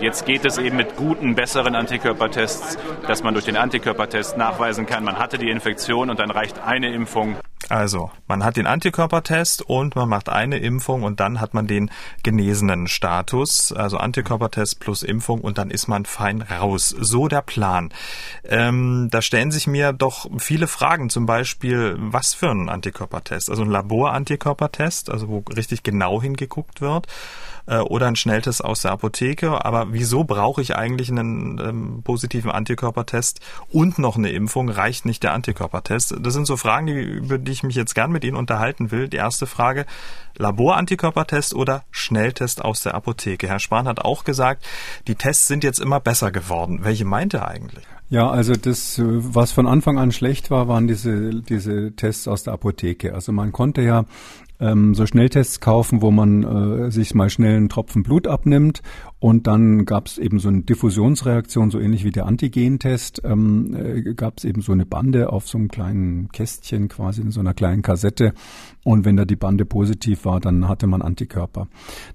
Speaker 3: Jetzt geht es eben mit guten, besseren Antikörpertests, dass man durch den Antikörpertest nachweisen kann, man hatte die Infektion und dann reicht eine Impfung.
Speaker 1: Also, man hat den Antikörpertest und man macht eine Impfung und dann hat man den genesenen Status, also Antikörpertest plus Impfung und dann ist man fein raus. So der Plan. Ähm, da stellen sich mir doch viele Fragen, zum Beispiel, was für ein Antikörpertest? Also ein Laborantikörpertest, also wo richtig genau hingeguckt wird äh, oder ein Schnelltest aus der Apotheke. Aber wieso brauche ich eigentlich einen ähm, positiven Antikörpertest und noch eine Impfung? Reicht nicht der Antikörpertest? Das sind so Fragen, die, über die ich mich jetzt gern mit Ihnen unterhalten will. Die erste Frage, Laborantikörpertest oder Schnelltest aus der Apotheke? Herr Spahn hat auch gesagt, die Tests sind jetzt immer besser geworden. Welche meint er eigentlich?
Speaker 2: Ja, also das, was von Anfang an schlecht war, waren diese, diese Tests aus der Apotheke. Also man konnte ja ähm, so Schnelltests kaufen, wo man äh, sich mal schnell einen Tropfen Blut abnimmt und dann gab es eben so eine Diffusionsreaktion, so ähnlich wie der Antigentest, ähm, äh, gab es eben so eine Bande auf so einem kleinen Kästchen, quasi in so einer kleinen Kassette. Und wenn da die Bande positiv war, dann hatte man Antikörper.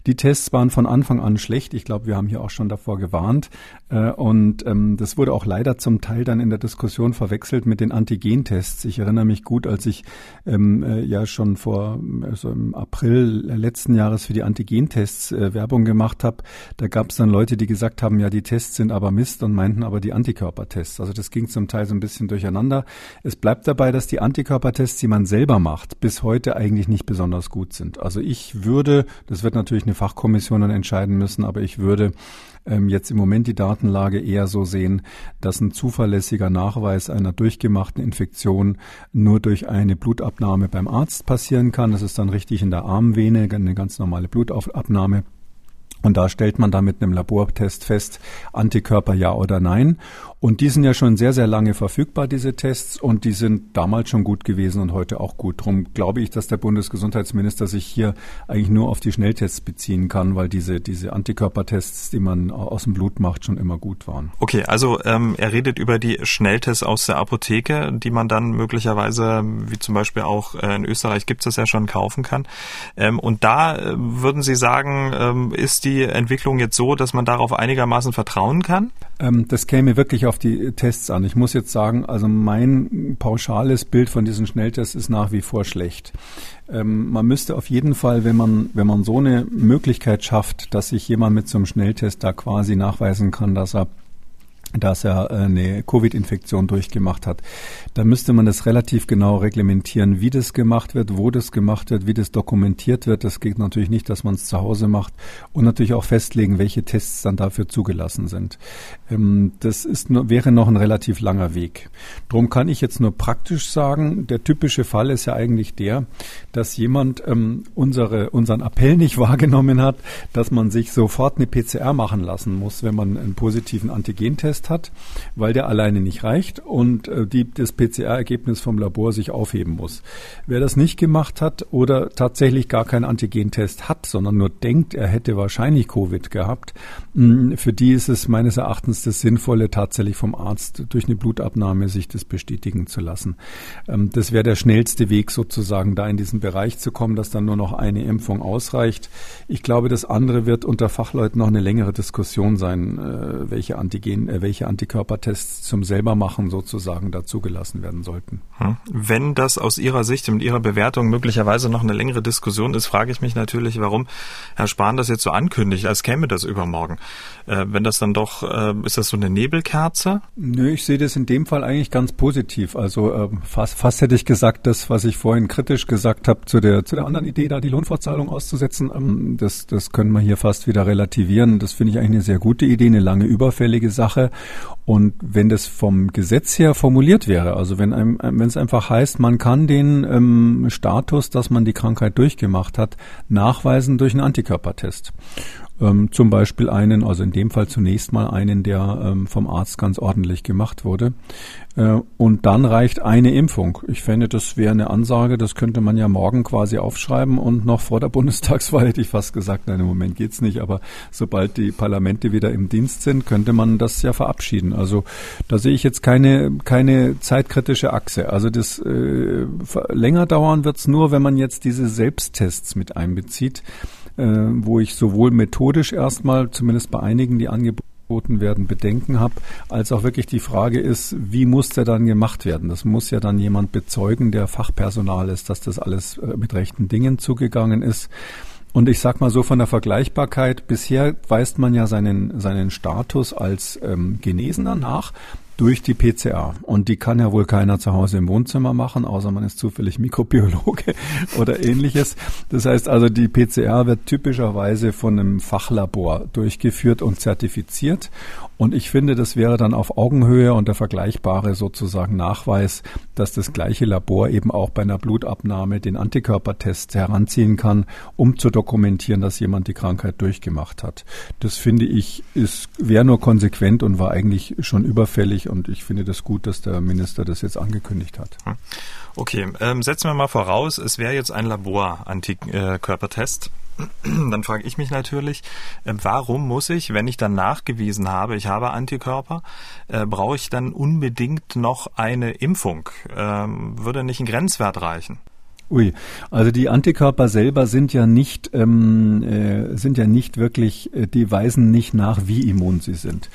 Speaker 2: Die Tests waren von Anfang an schlecht. Ich glaube, wir haben hier auch schon davor gewarnt. Äh, und ähm, das wurde auch leider zum Teil dann in der Diskussion verwechselt mit den Antigentests. Ich erinnere mich gut, als ich ähm, äh, ja schon vor also im April letzten Jahres für die Antigentests äh, Werbung gemacht habe. Da gab es dann Leute, die gesagt haben, ja, die Tests sind aber Mist und meinten aber die Antikörpertests. Also das ging zum Teil so ein bisschen durcheinander. Es bleibt dabei, dass die Antikörpertests, die man selber macht, bis heute eigentlich nicht besonders gut sind. Also ich würde, das wird natürlich eine Fachkommission dann entscheiden müssen, aber ich würde ähm, jetzt im Moment die Datenlage eher so sehen, dass ein zuverlässiger Nachweis einer durchgemachten Infektion nur durch eine Blutabnahme beim Arzt passieren kann. Das ist dann richtig in der Armvene, eine ganz normale Blutabnahme. Und da stellt man dann mit einem Labortest fest, Antikörper ja oder nein. Und die sind ja schon sehr, sehr lange verfügbar, diese Tests, und die sind damals schon gut gewesen und heute auch gut. Darum glaube ich, dass der Bundesgesundheitsminister sich hier eigentlich nur auf die Schnelltests beziehen kann, weil diese, diese Antikörpertests, die man aus dem Blut macht, schon immer gut waren.
Speaker 1: Okay, also ähm, er redet über die Schnelltests aus der Apotheke, die man dann möglicherweise, wie zum Beispiel auch äh, in Österreich gibt es das ja schon, kaufen kann. Ähm, und da äh, würden Sie sagen, ähm, ist die Entwicklung jetzt so, dass man darauf einigermaßen vertrauen kann?
Speaker 2: Ähm, das käme wirklich auf die Tests an. Ich muss jetzt sagen, also mein pauschales Bild von diesen Schnelltests ist nach wie vor schlecht. Ähm, man müsste auf jeden Fall, wenn man, wenn man so eine Möglichkeit schafft, dass sich jemand mit so einem Schnelltest da quasi nachweisen kann, dass er dass er äh, eine Covid-Infektion durchgemacht hat. Da müsste man das relativ genau reglementieren, wie das gemacht wird, wo das gemacht wird, wie das dokumentiert wird. Das geht natürlich nicht, dass man es zu Hause macht und natürlich auch festlegen, welche Tests dann dafür zugelassen sind. Ähm, das ist wäre noch ein relativ langer Weg. Drum kann ich jetzt nur praktisch sagen, der typische Fall ist ja eigentlich der, dass jemand ähm, unsere, unseren Appell nicht wahrgenommen hat, dass man sich sofort eine PCR machen lassen muss, wenn man einen positiven Antigentest Test hat, weil der alleine nicht reicht und äh, die, das PCR-Ergebnis vom Labor sich aufheben muss. Wer das nicht gemacht hat oder tatsächlich gar keinen Antigentest hat, sondern nur denkt, er hätte wahrscheinlich Covid gehabt, mh, für die ist es meines Erachtens das Sinnvolle, tatsächlich vom Arzt durch eine Blutabnahme sich das bestätigen zu lassen. Ähm, das wäre der schnellste Weg sozusagen, da in diesen Bereich zu kommen, dass dann nur noch eine Impfung ausreicht. Ich glaube, das andere wird unter Fachleuten noch eine längere Diskussion sein, äh, welche Antigen, äh, welche welche Antikörpertests zum selbermachen sozusagen dazugelassen werden sollten.
Speaker 1: Hm. Wenn das aus Ihrer Sicht und Ihrer Bewertung möglicherweise noch eine längere Diskussion ist, frage ich mich natürlich, warum Herr Spahn das jetzt so ankündigt, als käme das übermorgen. Äh, wenn das dann doch, äh, ist das so eine Nebelkerze?
Speaker 2: Nö, ich sehe das in dem Fall eigentlich ganz positiv. Also äh, fast, fast hätte ich gesagt, das, was ich vorhin kritisch gesagt habe zu der, zu der anderen Idee, da die Lohnfortzahlung auszusetzen, ähm, das, das können wir hier fast wieder relativieren. Das finde ich eigentlich eine sehr gute Idee, eine lange überfällige Sache. Und wenn das vom Gesetz her formuliert wäre, also wenn wenn es einfach heißt, man kann den ähm, Status, dass man die Krankheit durchgemacht hat, nachweisen durch einen Antikörpertest. Ähm, zum Beispiel einen, also in dem Fall zunächst mal einen, der ähm, vom Arzt ganz ordentlich gemacht wurde. Äh, und dann reicht eine Impfung. Ich fände, das wäre eine Ansage, das könnte man ja morgen quasi aufschreiben und noch vor der Bundestagswahl hätte ich fast gesagt, nein, im Moment geht's nicht, aber sobald die Parlamente wieder im Dienst sind, könnte man das ja verabschieden. Also da sehe ich jetzt keine, keine zeitkritische Achse. Also das äh, länger dauern wird's nur, wenn man jetzt diese Selbsttests mit einbezieht, äh, wo ich sowohl methodisch erstmal, zumindest bei einigen, die Angebote angeboten werden, Bedenken habe, als auch wirklich die Frage ist, wie muss der dann gemacht werden? Das muss ja dann jemand bezeugen, der Fachpersonal ist, dass das alles äh, mit rechten Dingen zugegangen ist. Und ich sag mal so von der Vergleichbarkeit, bisher weist man ja seinen, seinen Status als ähm, Genesener nach durch die PCA. Und die kann ja wohl keiner zu Hause im Wohnzimmer machen, außer man ist zufällig Mikrobiologe oder ähnliches. Das heißt also, die PCA wird typischerweise von einem Fachlabor durchgeführt und zertifiziert. Und ich finde, das wäre dann auf Augenhöhe und der vergleichbare sozusagen Nachweis, dass das gleiche Labor eben auch bei einer Blutabnahme den Antikörpertest heranziehen kann, um zu dokumentieren, dass jemand die Krankheit durchgemacht hat. Das finde ich, ist, wäre nur konsequent und war eigentlich schon überfällig und ich finde das gut, dass der Minister das jetzt angekündigt hat. Hm.
Speaker 1: Okay, ähm, setzen wir mal voraus, es wäre jetzt ein Labor-Antikörpertest. dann frage ich mich natürlich, äh, warum muss ich, wenn ich dann nachgewiesen habe, ich habe Antikörper, äh, brauche ich dann unbedingt noch eine Impfung? Ähm, würde nicht ein Grenzwert reichen?
Speaker 2: Ui, also die Antikörper selber sind ja nicht ähm, äh, sind ja nicht wirklich, äh, die weisen nicht nach, wie immun sie sind.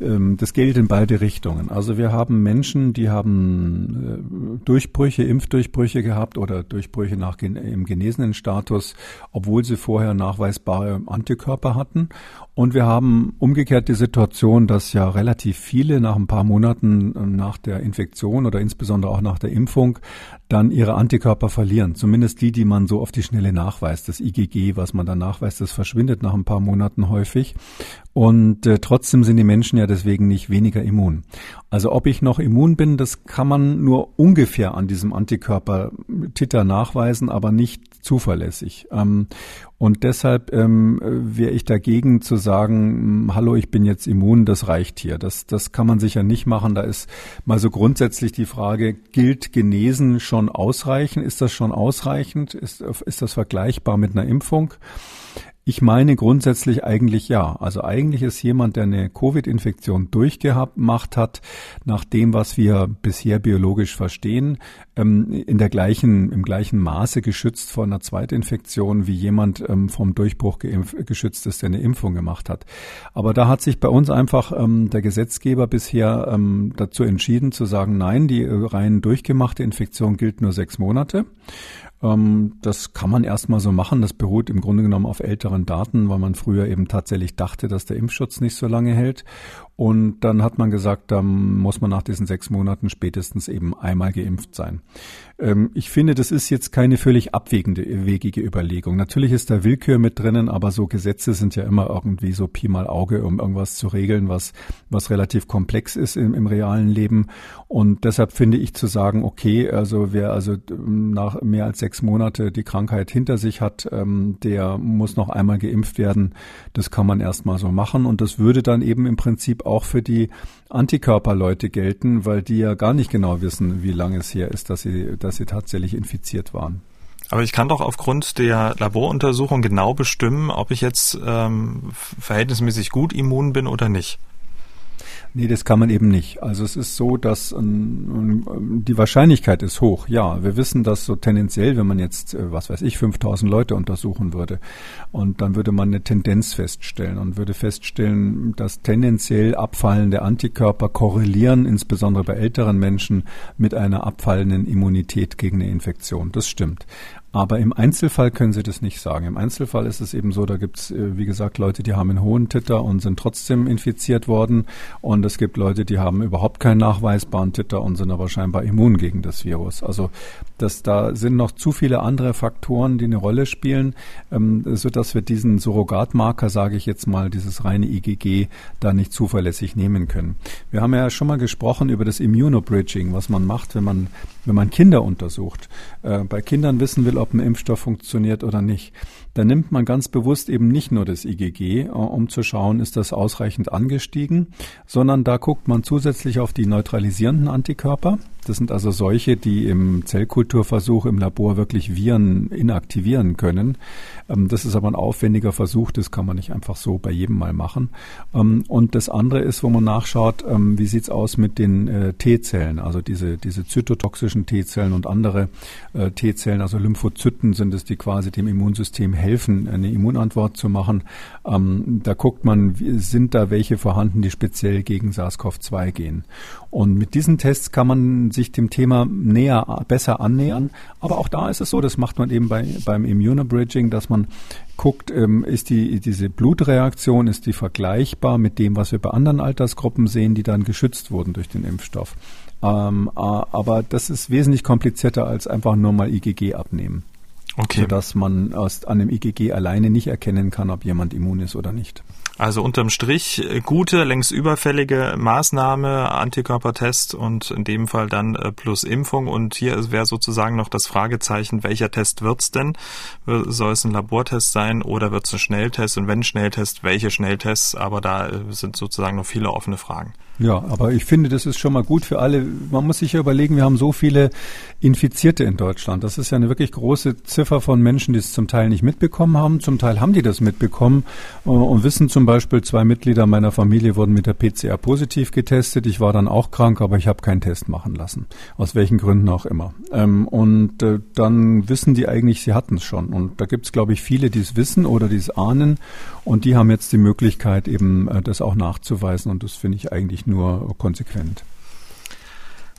Speaker 2: Ähm, das gilt in beide Richtungen. Also wir haben Menschen, die haben äh, Durchbrüche, Impfdurchbrüche gehabt oder Durchbrüche nach im genesenen Status, obwohl sie vorher nachweisbare Antikörper hatten. Und wir haben umgekehrt die Situation, dass ja relativ viele nach ein paar Monaten äh, nach der Infektion oder insbesondere auch nach der Impfung dann ihre Antikörper verlieren. Zumindest die, die man so auf die Schnelle nachweist. Das IgG, was man dann nachweist, das verschwindet nach ein paar Monaten häufig. Und äh, trotzdem sind die Menschen ja deswegen nicht weniger immun. Also ob ich noch immun bin, das kann man nur ungefähr an diesem Antikörper-Titer nachweisen, aber nicht zuverlässig. Ähm, und deshalb ähm, wäre ich dagegen zu sagen, hm, hallo, ich bin jetzt immun, das reicht hier. Das, das kann man sicher nicht machen. Da ist mal so grundsätzlich die Frage, gilt Genesen schon ausreichend? Ist das schon ausreichend? Ist, ist das vergleichbar mit einer Impfung? Ich meine grundsätzlich eigentlich ja. Also eigentlich ist jemand, der eine Covid-Infektion durchgemacht hat, nach dem, was wir bisher biologisch verstehen, ähm, in der gleichen, im gleichen Maße geschützt vor einer Zweitinfektion, wie jemand ähm, vom Durchbruch geschützt ist, der eine Impfung gemacht hat. Aber da hat sich bei uns einfach ähm, der Gesetzgeber bisher dazu entschieden zu sagen, nein, die äh, rein durchgemachte Infektion gilt nur sechs Monate. Ähm, das kann man erstmal so machen. Das beruht im Grunde genommen auf älteren Daten, weil man früher eben tatsächlich dachte, dass der Impfschutz nicht so lange hält. Und dann hat man gesagt, da muss man nach diesen sechs Monaten spätestens eben einmal geimpft sein. Ähm, ich finde, das ist jetzt keine völlig abwägende, wegige Überlegung. Natürlich ist da Willkür mit drinnen, aber so Gesetze sind ja immer irgendwie so Pi mal Auge, um irgendwas zu regeln, was, was relativ komplex ist im, im realen Leben. Und deshalb finde ich zu sagen, okay, also wer also ähm, nach mehr als sechs Monate die Krankheit hinter sich hat, ähm, der muss noch einmal geimpft werden. Das kann man erstmal so machen. Und das würde dann eben im Prinzip auch für die Antikörperleute gelten, weil die ja gar nicht genau wissen, wie lange es her ist, dass sie, dass sie tatsächlich infiziert waren.
Speaker 1: Aber ich kann doch aufgrund der Laboruntersuchung genau bestimmen, ob ich jetzt ähm, verhältnismäßig gut immun bin oder nicht.
Speaker 2: Nee, das kann man eben nicht. Also es ist so, dass ähm, die Wahrscheinlichkeit ist hoch. Ja, wir wissen dass so tendenziell, wenn man jetzt, äh, was weiß ich, 5000 Leute untersuchen würde und dann würde man eine Tendenz feststellen und würde feststellen, dass tendenziell abfallende Antikörper korrelieren, insbesondere bei älteren Menschen, mit einer abfallenden Immunität gegen eine Infektion. Das stimmt. Aber im Einzelfall können Sie das nicht sagen. Im Einzelfall ist es eben so, da gibt es, äh, wie gesagt, Leute, die haben einen hohen Titter und sind trotzdem infiziert worden. Und es gibt Leute, die haben überhaupt keinen nachweisbaren Titter und sind aber scheinbar immun gegen das Virus. Also das, da sind noch zu viele andere Faktoren, die eine Rolle spielen, ähm, sodass wir diesen Surrogatmarker, sage ich jetzt mal, dieses reine IgG, da nicht zuverlässig nehmen können. Wir haben ja schon mal gesprochen über das Immunobridging, was man macht, wenn man, wenn man Kinder untersucht. Äh, bei Kindern wissen will, ob ein Impfstoff funktioniert oder nicht. da nimmt man ganz bewusst eben nicht nur das IgG, äh, um zu schauen, ist das ausreichend angestiegen, sondern da guckt man zusätzlich auf die neutralisierenden Antikörper. Das sind also solche, die im Zellkulturversuch im Labor wirklich Viren inaktivieren können. Ähm, das ist aber ein aufwendiger Versuch, das kann man nicht einfach so bei jedem Mal machen. Ähm, und das andere ist, wo man nachschaut, ähm, wie sieht's aus mit den äh, T-Zellen, also diese, diese zytotoxischen T-Zellen und andere äh, T-Zellen, also Lymphozyten sind es, die quasi dem Immunsystem helfen, eine Immunantwort zu machen. Da guckt man, sind da welche vorhanden, die speziell gegen SARS-CoV-2 gehen. Und mit diesen Tests kann man sich dem Thema näher, besser annähern. Aber auch da ist es so, das macht man eben bei, beim Immunobridging, dass man guckt, ähm, ist die, diese Blutreaktion, ist die vergleichbar mit dem, was wir bei anderen Altersgruppen sehen, die dann geschützt wurden durch den Impfstoff. Ähm, aber das ist wesentlich komplizierter als einfach nur mal IgG abnehmen. Okay. Sodass man aus, an dem IgG alleine nicht erkennen kann, ob jemand immun ist oder nicht.
Speaker 1: Also unterm Strich äh, gute, längst überfällige Maßnahme, Antikörpertest und in dem Fall dann äh, plus Impfung. Und hier wäre sozusagen noch das Fragezeichen, welcher Test wird's denn? Soll es ein Labortest sein oder wird es ein Schnelltest? Und wenn Schnelltest, welche Schnelltests? Aber da äh, sind sozusagen noch viele offene Fragen.
Speaker 2: Ja, aber ich finde, das ist schon mal gut für alle. Man muss sich ja überlegen, wir haben so viele Infizierte in Deutschland. Das ist ja eine wirklich große Ziffer von Menschen, die es zum Teil nicht mitbekommen haben. Zum Teil haben die das mitbekommen und wissen zum Beispiel, zwei Mitglieder meiner Familie wurden mit der PCR positiv getestet. Ich war dann auch krank, aber ich habe keinen Test machen lassen. Aus welchen Gründen auch immer. Ähm, und äh, dann wissen die eigentlich, sie hatten es schon. Und da gibt es, glaube ich, viele, die es wissen oder die es ahnen. Und die haben jetzt die Möglichkeit, eben äh, das auch nachzuweisen. Und das finde ich eigentlich nur konsequent.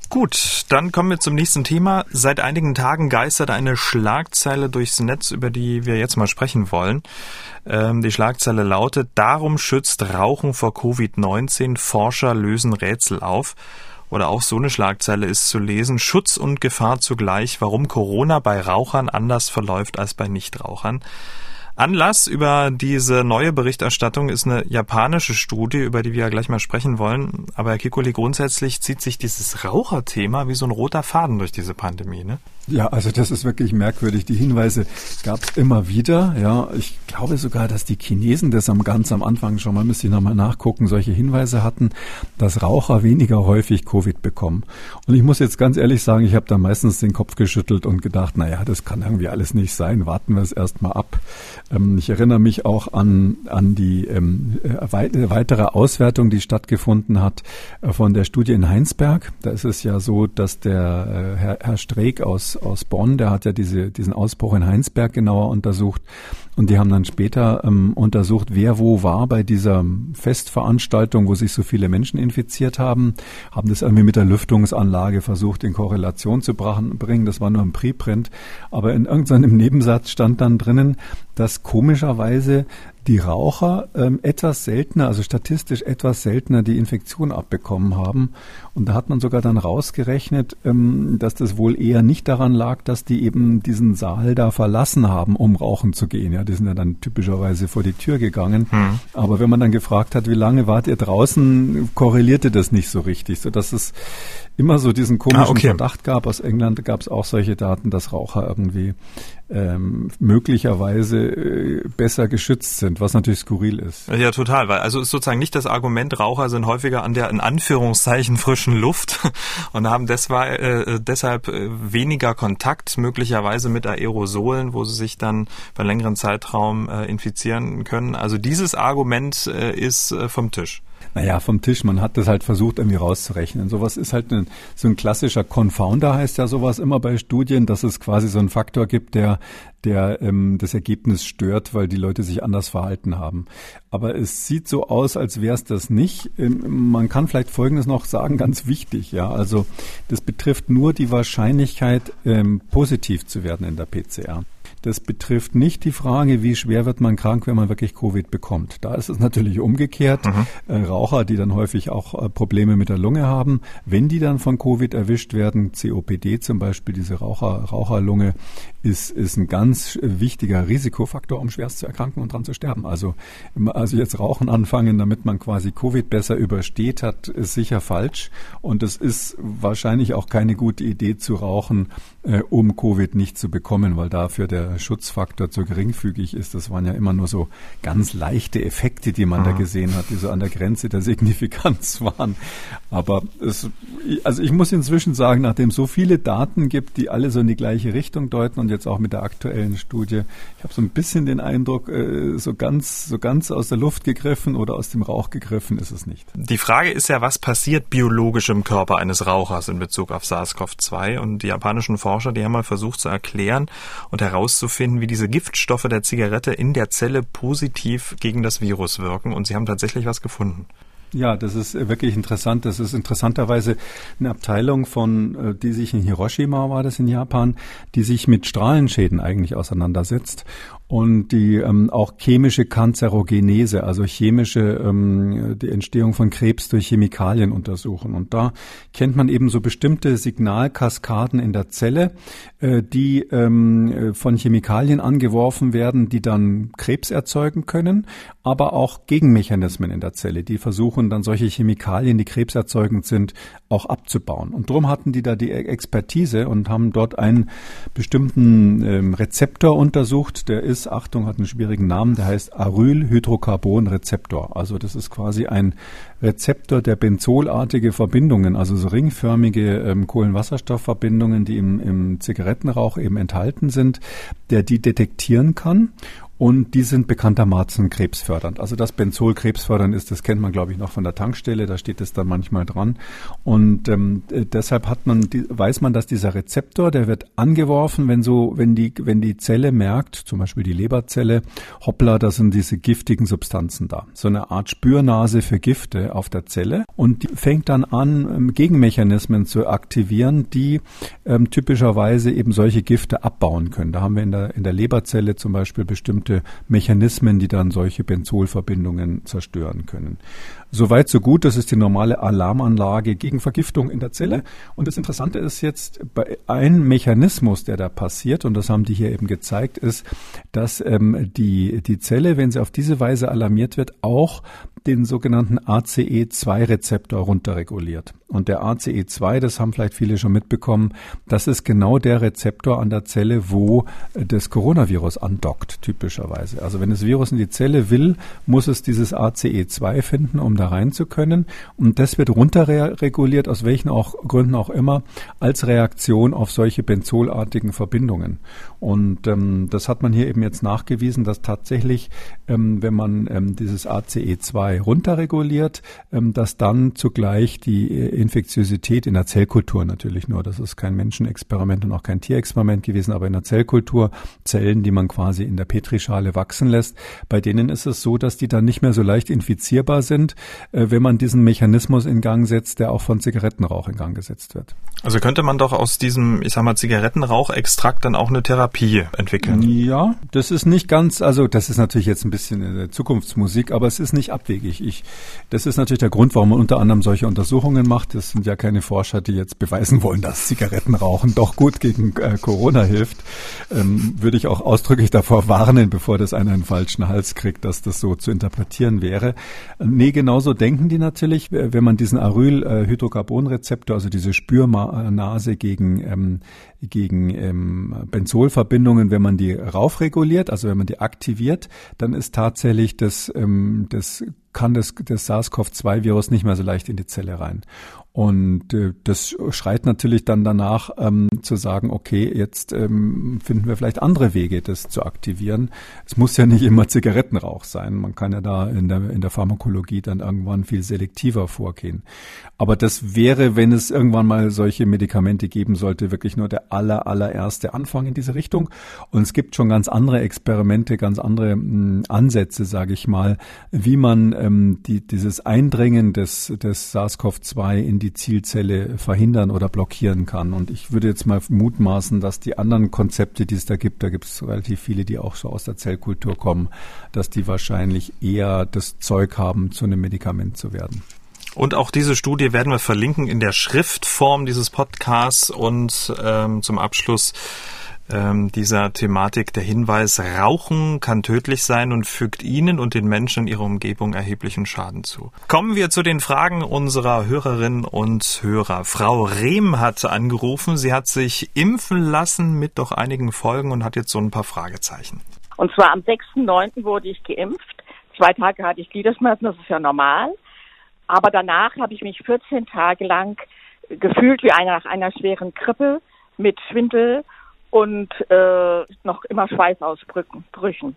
Speaker 1: Gut, dann kommen wir zum nächsten Thema. Seit einigen Tagen geistert eine Schlagzeile durchs Netz, über die wir jetzt mal sprechen wollen. Ähm, die Schlagzeile lautet, darum schützt Rauchen vor Covid-19, Forscher lösen Rätsel auf. Oder auch so eine Schlagzeile ist zu lesen, Schutz und Gefahr zugleich, warum Corona bei Rauchern anders verläuft als bei Nichtrauchern. Anlass über diese neue Berichterstattung ist eine japanische Studie, über die wir ja gleich mal sprechen wollen. Aber Herr Kikuli, grundsätzlich zieht sich dieses Raucherthema wie so ein roter Faden durch diese Pandemie, ne?
Speaker 2: Ja, also das ist wirklich merkwürdig. Die Hinweise gab es immer wieder. Ja, ich glaube sogar, dass die Chinesen das am ganz am Anfang schon mal, müsste ich nochmal nachgucken, solche Hinweise hatten, dass Raucher weniger häufig Covid bekommen. Und ich muss jetzt ganz ehrlich sagen, ich habe da meistens den Kopf geschüttelt und gedacht, naja, das kann irgendwie alles nicht sein. Warten wir es erstmal ab. Ähm, ich erinnere mich auch an, an die ähm, äh, weitere Auswertung, die stattgefunden hat äh, von der Studie in Heinsberg. Da ist es ja so, dass der äh, Herr, Herr Streeck aus aus, Bonn, der hat ja diese, diesen Ausbruch in Heinsberg genauer untersucht. Und die haben dann später ähm, untersucht, wer wo war bei dieser Festveranstaltung, wo sich so viele Menschen infiziert haben, haben das irgendwie mit der Lüftungsanlage versucht, in Korrelation zu bringen. Das war nur ein Preprint. Aber in irgendeinem Nebensatz stand dann drinnen, dass komischerweise die Raucher ähm, etwas seltener, also statistisch etwas seltener die Infektion abbekommen haben. Und da hat man sogar dann rausgerechnet, ähm, dass das wohl eher nicht daran lag, dass die eben diesen Saal da verlassen haben, um rauchen zu gehen. Ja, die sind ja dann typischerweise vor die Tür gegangen. Hm. Aber wenn man dann gefragt hat, wie lange wart ihr draußen, korrelierte das nicht so richtig, so dass es immer so diesen komischen ah, okay. Verdacht gab. Aus England gab es auch solche Daten, dass Raucher irgendwie ähm, möglicherweise äh, besser geschützt sind, was natürlich skurril ist.
Speaker 1: Ja, total, weil also ist sozusagen nicht das Argument, Raucher sind häufiger an der in Anführungszeichen frischen Luft und haben deshalb, äh, deshalb äh, weniger Kontakt möglicherweise mit Aerosolen, wo sie sich dann einen längeren Zeitraum äh, infizieren können. Also dieses Argument äh, ist äh, vom Tisch.
Speaker 2: Naja, vom Tisch. Man hat das halt versucht, irgendwie rauszurechnen. Sowas ist halt ein, so ein klassischer Confounder, heißt ja sowas immer bei Studien, dass es quasi so einen Faktor gibt, der, der ähm, das Ergebnis stört, weil die Leute sich anders verhalten haben. Aber es sieht so aus, als wäre es das nicht. Ähm, man kann vielleicht Folgendes noch sagen, ganz wichtig. Ja, also das betrifft nur die Wahrscheinlichkeit, ähm, positiv zu werden in der PCR. Das betrifft nicht die Frage, wie schwer wird man krank, wenn man wirklich Covid bekommt. Da ist es natürlich umgekehrt. Mhm. Äh, Raucher, die dann häufig auch äh, Probleme mit der Lunge haben, wenn die dann von Covid erwischt werden, COPD zum Beispiel, diese Raucher, Raucherlunge, ist, ist ein ganz wichtiger Risikofaktor, um schwerst zu erkranken und dran zu sterben. Also, also jetzt Rauchen anfangen, damit man quasi Covid besser übersteht hat, ist sicher falsch. Und es ist wahrscheinlich auch keine gute Idee zu rauchen, äh, um Covid nicht zu bekommen, weil dafür der Schutzfaktor zu geringfügig ist. Das waren ja immer nur so ganz leichte Effekte, die man mhm. da gesehen hat, die so an der Grenze der Signifikanz waren. Aber es, also ich muss inzwischen sagen, nachdem es so viele Daten gibt, die alle so in die gleiche Richtung deuten und jetzt auch mit der aktuellen Studie, ich habe so ein bisschen den Eindruck, äh, so ganz, so ganz aus der Luft gegriffen oder aus dem Rauch gegriffen ist es nicht.
Speaker 1: Die Frage ist ja, was passiert biologisch im Körper eines Rauchers in Bezug auf SARS-CoV-2? Und die japanischen Forscher, die haben mal versucht zu erklären und herauszufinden, wie diese Giftstoffe der Zigarette in der Zelle positiv gegen das Virus wirken. Und sie haben tatsächlich was gefunden.
Speaker 2: Ja, das ist wirklich interessant. Das ist interessanterweise eine Abteilung von, äh, die sich in Hiroshima war das in Japan, die sich mit Strahlenschäden eigentlich auseinandersetzt und die ähm, auch chemische Kanzerogenese, also chemische ähm, die Entstehung von Krebs durch Chemikalien untersuchen. Und da kennt man eben so bestimmte Signalkaskaden in der Zelle, äh, die ähm, von Chemikalien angeworfen werden, die dann Krebs erzeugen können, aber auch Gegenmechanismen in der Zelle, die versuchen dann solche Chemikalien, die krebserzeugend sind, auch abzubauen. Und darum hatten die da die Expertise und haben dort einen bestimmten ähm, Rezeptor untersucht, der ist ist, Achtung, hat einen schwierigen Namen, der heißt Arylhydrocarbonrezeptor. Also das ist quasi ein Rezeptor, der benzolartige Verbindungen, also so ringförmige ähm, Kohlenwasserstoffverbindungen, die im, im Zigarettenrauch eben enthalten sind, der die detektieren kann und die sind bekanntermaßen krebsfördernd. Also das Benzol krebsfördernd ist, das kennt man, glaube ich, noch von der Tankstelle. Da steht es dann manchmal dran. Und ähm, äh, deshalb hat man, die, weiß man, dass dieser Rezeptor, der wird angeworfen, wenn so, wenn die, wenn die Zelle merkt, zum Beispiel die Leberzelle, hoppla, da sind diese giftigen Substanzen da. So eine Art Spürnase für Gifte auf der Zelle. Und die fängt dann an, ähm, Gegenmechanismen zu aktivieren, die ähm, typischerweise eben solche Gifte abbauen können. Da haben wir in der, in der Leberzelle zum Beispiel bestimmt bestimmte Mechanismen, die dann solche Benzolverbindungen zerstören können. Soweit so gut, das ist die normale Alarmanlage gegen Vergiftung in der Zelle. Und das Interessante ist jetzt, einem Mechanismus, der da passiert, und das haben die hier eben gezeigt, ist, dass ähm, die, die Zelle, wenn sie auf diese Weise alarmiert wird, auch den sogenannten ACE2-Rezeptor runterreguliert. Und der ACE2, das haben vielleicht viele schon mitbekommen, das ist genau der Rezeptor an der Zelle, wo das Coronavirus andockt, typischerweise. Also wenn das Virus in die Zelle will, muss es dieses ACE2 finden, um da rein zu können. Und das wird runterreguliert, aus welchen auch Gründen auch immer, als Reaktion auf solche benzolartigen Verbindungen. Und ähm, das hat man hier eben jetzt nachgewiesen, dass tatsächlich, ähm, wenn man ähm, dieses ACE2 runterreguliert, ähm, dass dann zugleich die äh, Infektiosität in der Zellkultur natürlich nur, das ist kein Menschenexperiment und auch kein Tierexperiment gewesen, aber in der Zellkultur Zellen, die man quasi in der Petrischale wachsen lässt, bei denen ist es so, dass die dann nicht mehr so leicht infizierbar sind, äh, wenn man diesen Mechanismus in Gang setzt, der auch von Zigarettenrauch in Gang gesetzt wird.
Speaker 1: Also könnte man doch aus diesem, ich sag mal, Zigarettenrauchextrakt dann auch eine Therapie entwickeln?
Speaker 2: Ja, das ist nicht ganz, also das ist natürlich jetzt ein bisschen Zukunftsmusik, aber es ist nicht abwegig. Ich, das ist natürlich der Grund, warum man unter anderem solche Untersuchungen macht. Das sind ja keine Forscher, die jetzt beweisen wollen, dass Zigarettenrauchen doch gut gegen äh, Corona hilft. Ähm, würde ich auch ausdrücklich davor warnen, bevor das einer einen falschen Hals kriegt, dass das so zu interpretieren wäre. Nee, genauso denken die natürlich, wenn man diesen Aryl-Hydrocarbonrezeptor, also diese Spürma Nase gegen, ähm, gegen ähm, Benzolverbindungen, wenn man die raufreguliert, also wenn man die aktiviert, dann ist tatsächlich das, ähm, das kann das, das SARS-CoV-2-Virus nicht mehr so leicht in die Zelle rein. Und äh, das schreit natürlich dann danach ähm, zu sagen, okay, jetzt ähm, finden wir vielleicht andere Wege, das zu aktivieren. Es muss ja nicht immer Zigarettenrauch sein. Man kann ja da in der, in der Pharmakologie dann irgendwann viel selektiver vorgehen. Aber das wäre, wenn es irgendwann mal solche Medikamente geben sollte, wirklich nur der aller, allererste Anfang in diese Richtung. Und es gibt schon ganz andere Experimente, ganz andere mh, hm, Ansätze, sage ich mal, wie man ähm, die, dieses Eindringen des, des SARS-CoV-2 in die Zielzelle verhindern oder blockieren kann. Und ich würde jetzt mal mutmaßen, dass die anderen Konzepte, die es da gibt, da gibt es relativ viele, die auch so aus der Zellkultur kommen, dass die wahrscheinlich eher das Zeug haben, zu einem Medikament zu werden.
Speaker 1: Und auch diese Studie werden wir verlinken in der Schriftform dieses Podcasts und ähm, zum Abschluss ähm, dieser Thematik der Hinweis, Rauchen kann tödlich sein und fügt Ihnen und den Menschen in Ihrer Umgebung erheblichen Schaden zu. Kommen wir zu den Fragen unserer Hörerinnen und Hörer. Frau Rehm hat angerufen. Sie hat sich impfen lassen mit doch einigen Folgen und hat jetzt so ein paar Fragezeichen.
Speaker 4: Und zwar am 6.9. wurde ich geimpft. Zwei Tage hatte ich Gliederschmerzen, das ist ja normal. Aber danach habe ich mich 14 Tage lang gefühlt wie einer nach einer schweren Grippe mit Schwindel und äh, noch immer Schweißausbrüchen.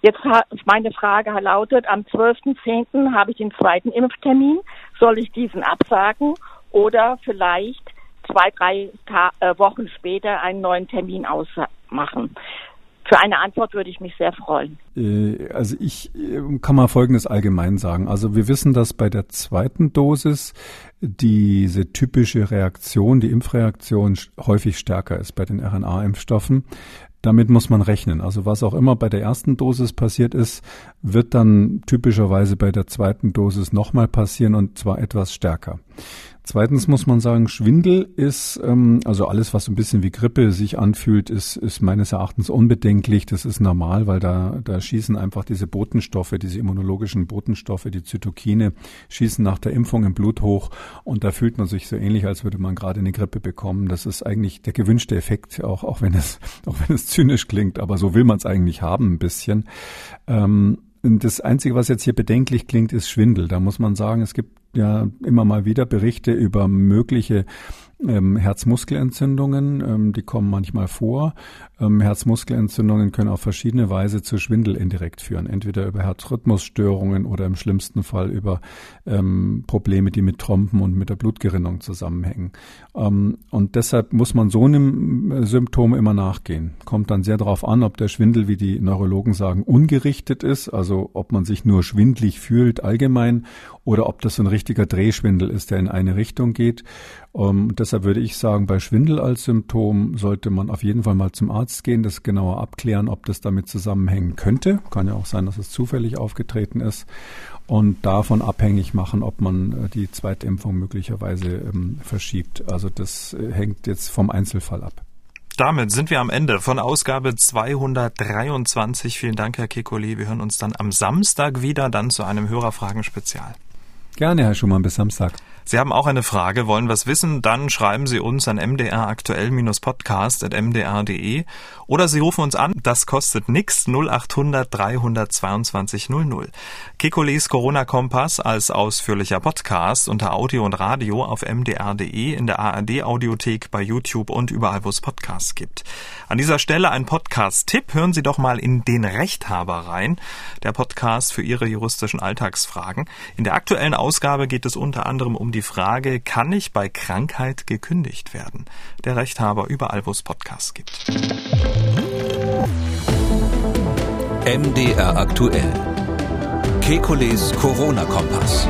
Speaker 4: Jetzt meine Frage lautet, am 12.10. habe ich den zweiten Impftermin. Soll ich diesen absagen oder vielleicht zwei, drei Ta äh, Wochen später einen neuen Termin ausmachen? Für eine Antwort würde ich mich sehr freuen.
Speaker 2: Äh, also ich äh, kann mal Folgendes allgemein sagen. Also wir wissen, dass bei der zweiten Dosis diese typische Reaktion, die Impfreaktion häufig stärker ist bei den RNA-Impfstoffen. Damit muss man rechnen. Also was auch immer bei der ersten Dosis passiert ist, wird dann typischerweise bei der zweiten Dosis nochmal passieren und zwar etwas stärker. Zweitens muss man sagen, Schwindel ist, ähm, also alles, was so ein bisschen wie Grippe sich anfühlt, ist, ist meines Erachtens unbedenklich. Das ist normal, weil da, da schießen einfach diese Botenstoffe, diese immunologischen Botenstoffe, die Zytokine, schießen nach der Impfung im Blut hoch und da fühlt man sich so ähnlich, als würde man gerade eine Grippe bekommen. Das ist eigentlich der gewünschte Effekt, auch, auch wenn es, auch wenn es zynisch klingt, aber so will man es eigentlich haben ein bisschen. Ähm, das Einzige, was jetzt hier bedenklich klingt, ist Schwindel. Da muss man sagen, es gibt ja immer mal wieder Berichte über mögliche ähm, Herzmuskelentzündungen, ähm, die kommen manchmal vor. Ähm, Herzmuskelentzündungen können auf verschiedene Weise zu Schwindel indirekt führen, entweder über Herzrhythmusstörungen oder im schlimmsten Fall über ähm, Probleme, die mit Trompen und mit der Blutgerinnung zusammenhängen. Ähm, und deshalb muss man so einem äh, Symptom immer nachgehen. Kommt dann sehr darauf an, ob der Schwindel, wie die Neurologen sagen, ungerichtet ist, also ob man sich nur schwindlig fühlt allgemein oder ob das ein richtiger Drehschwindel ist, der in eine Richtung geht. Ähm, deshalb würde ich sagen, bei Schwindel als Symptom sollte man auf jeden Fall mal zum Arzt gehen, das genauer abklären, ob das damit zusammenhängen könnte. Kann ja auch sein, dass es zufällig aufgetreten ist. Und davon abhängig machen, ob man äh, die zweite Impfung möglicherweise ähm, verschiebt. Also das äh, hängt jetzt vom Einzelfall ab.
Speaker 1: Damit sind wir am Ende von Ausgabe 223. Vielen Dank, Herr Kekoli. Wir hören uns dann am Samstag wieder, dann zu einem Hörerfragen-Spezial.
Speaker 2: Gerne, Herr Schumann, bis Samstag.
Speaker 1: Sie haben auch eine Frage, wollen was wissen, dann schreiben Sie uns an mdraktuell-podcast.mdr.de oder Sie rufen uns an, das kostet nix, 0800 322 00. Kekules Corona-Kompass als ausführlicher Podcast unter Audio und Radio auf mdr.de, in der ARD-Audiothek, bei YouTube und überall, wo es Podcasts gibt. An dieser Stelle ein Podcast-Tipp, hören Sie doch mal in den Rechthaber rein, der Podcast für Ihre juristischen Alltagsfragen. In der aktuellen Ausgabe geht es unter anderem um die Frage, kann ich bei Krankheit gekündigt werden? Der Rechthaber überall, wo es Podcasts gibt.
Speaker 5: MDR aktuell. Kekules Corona-Kompass.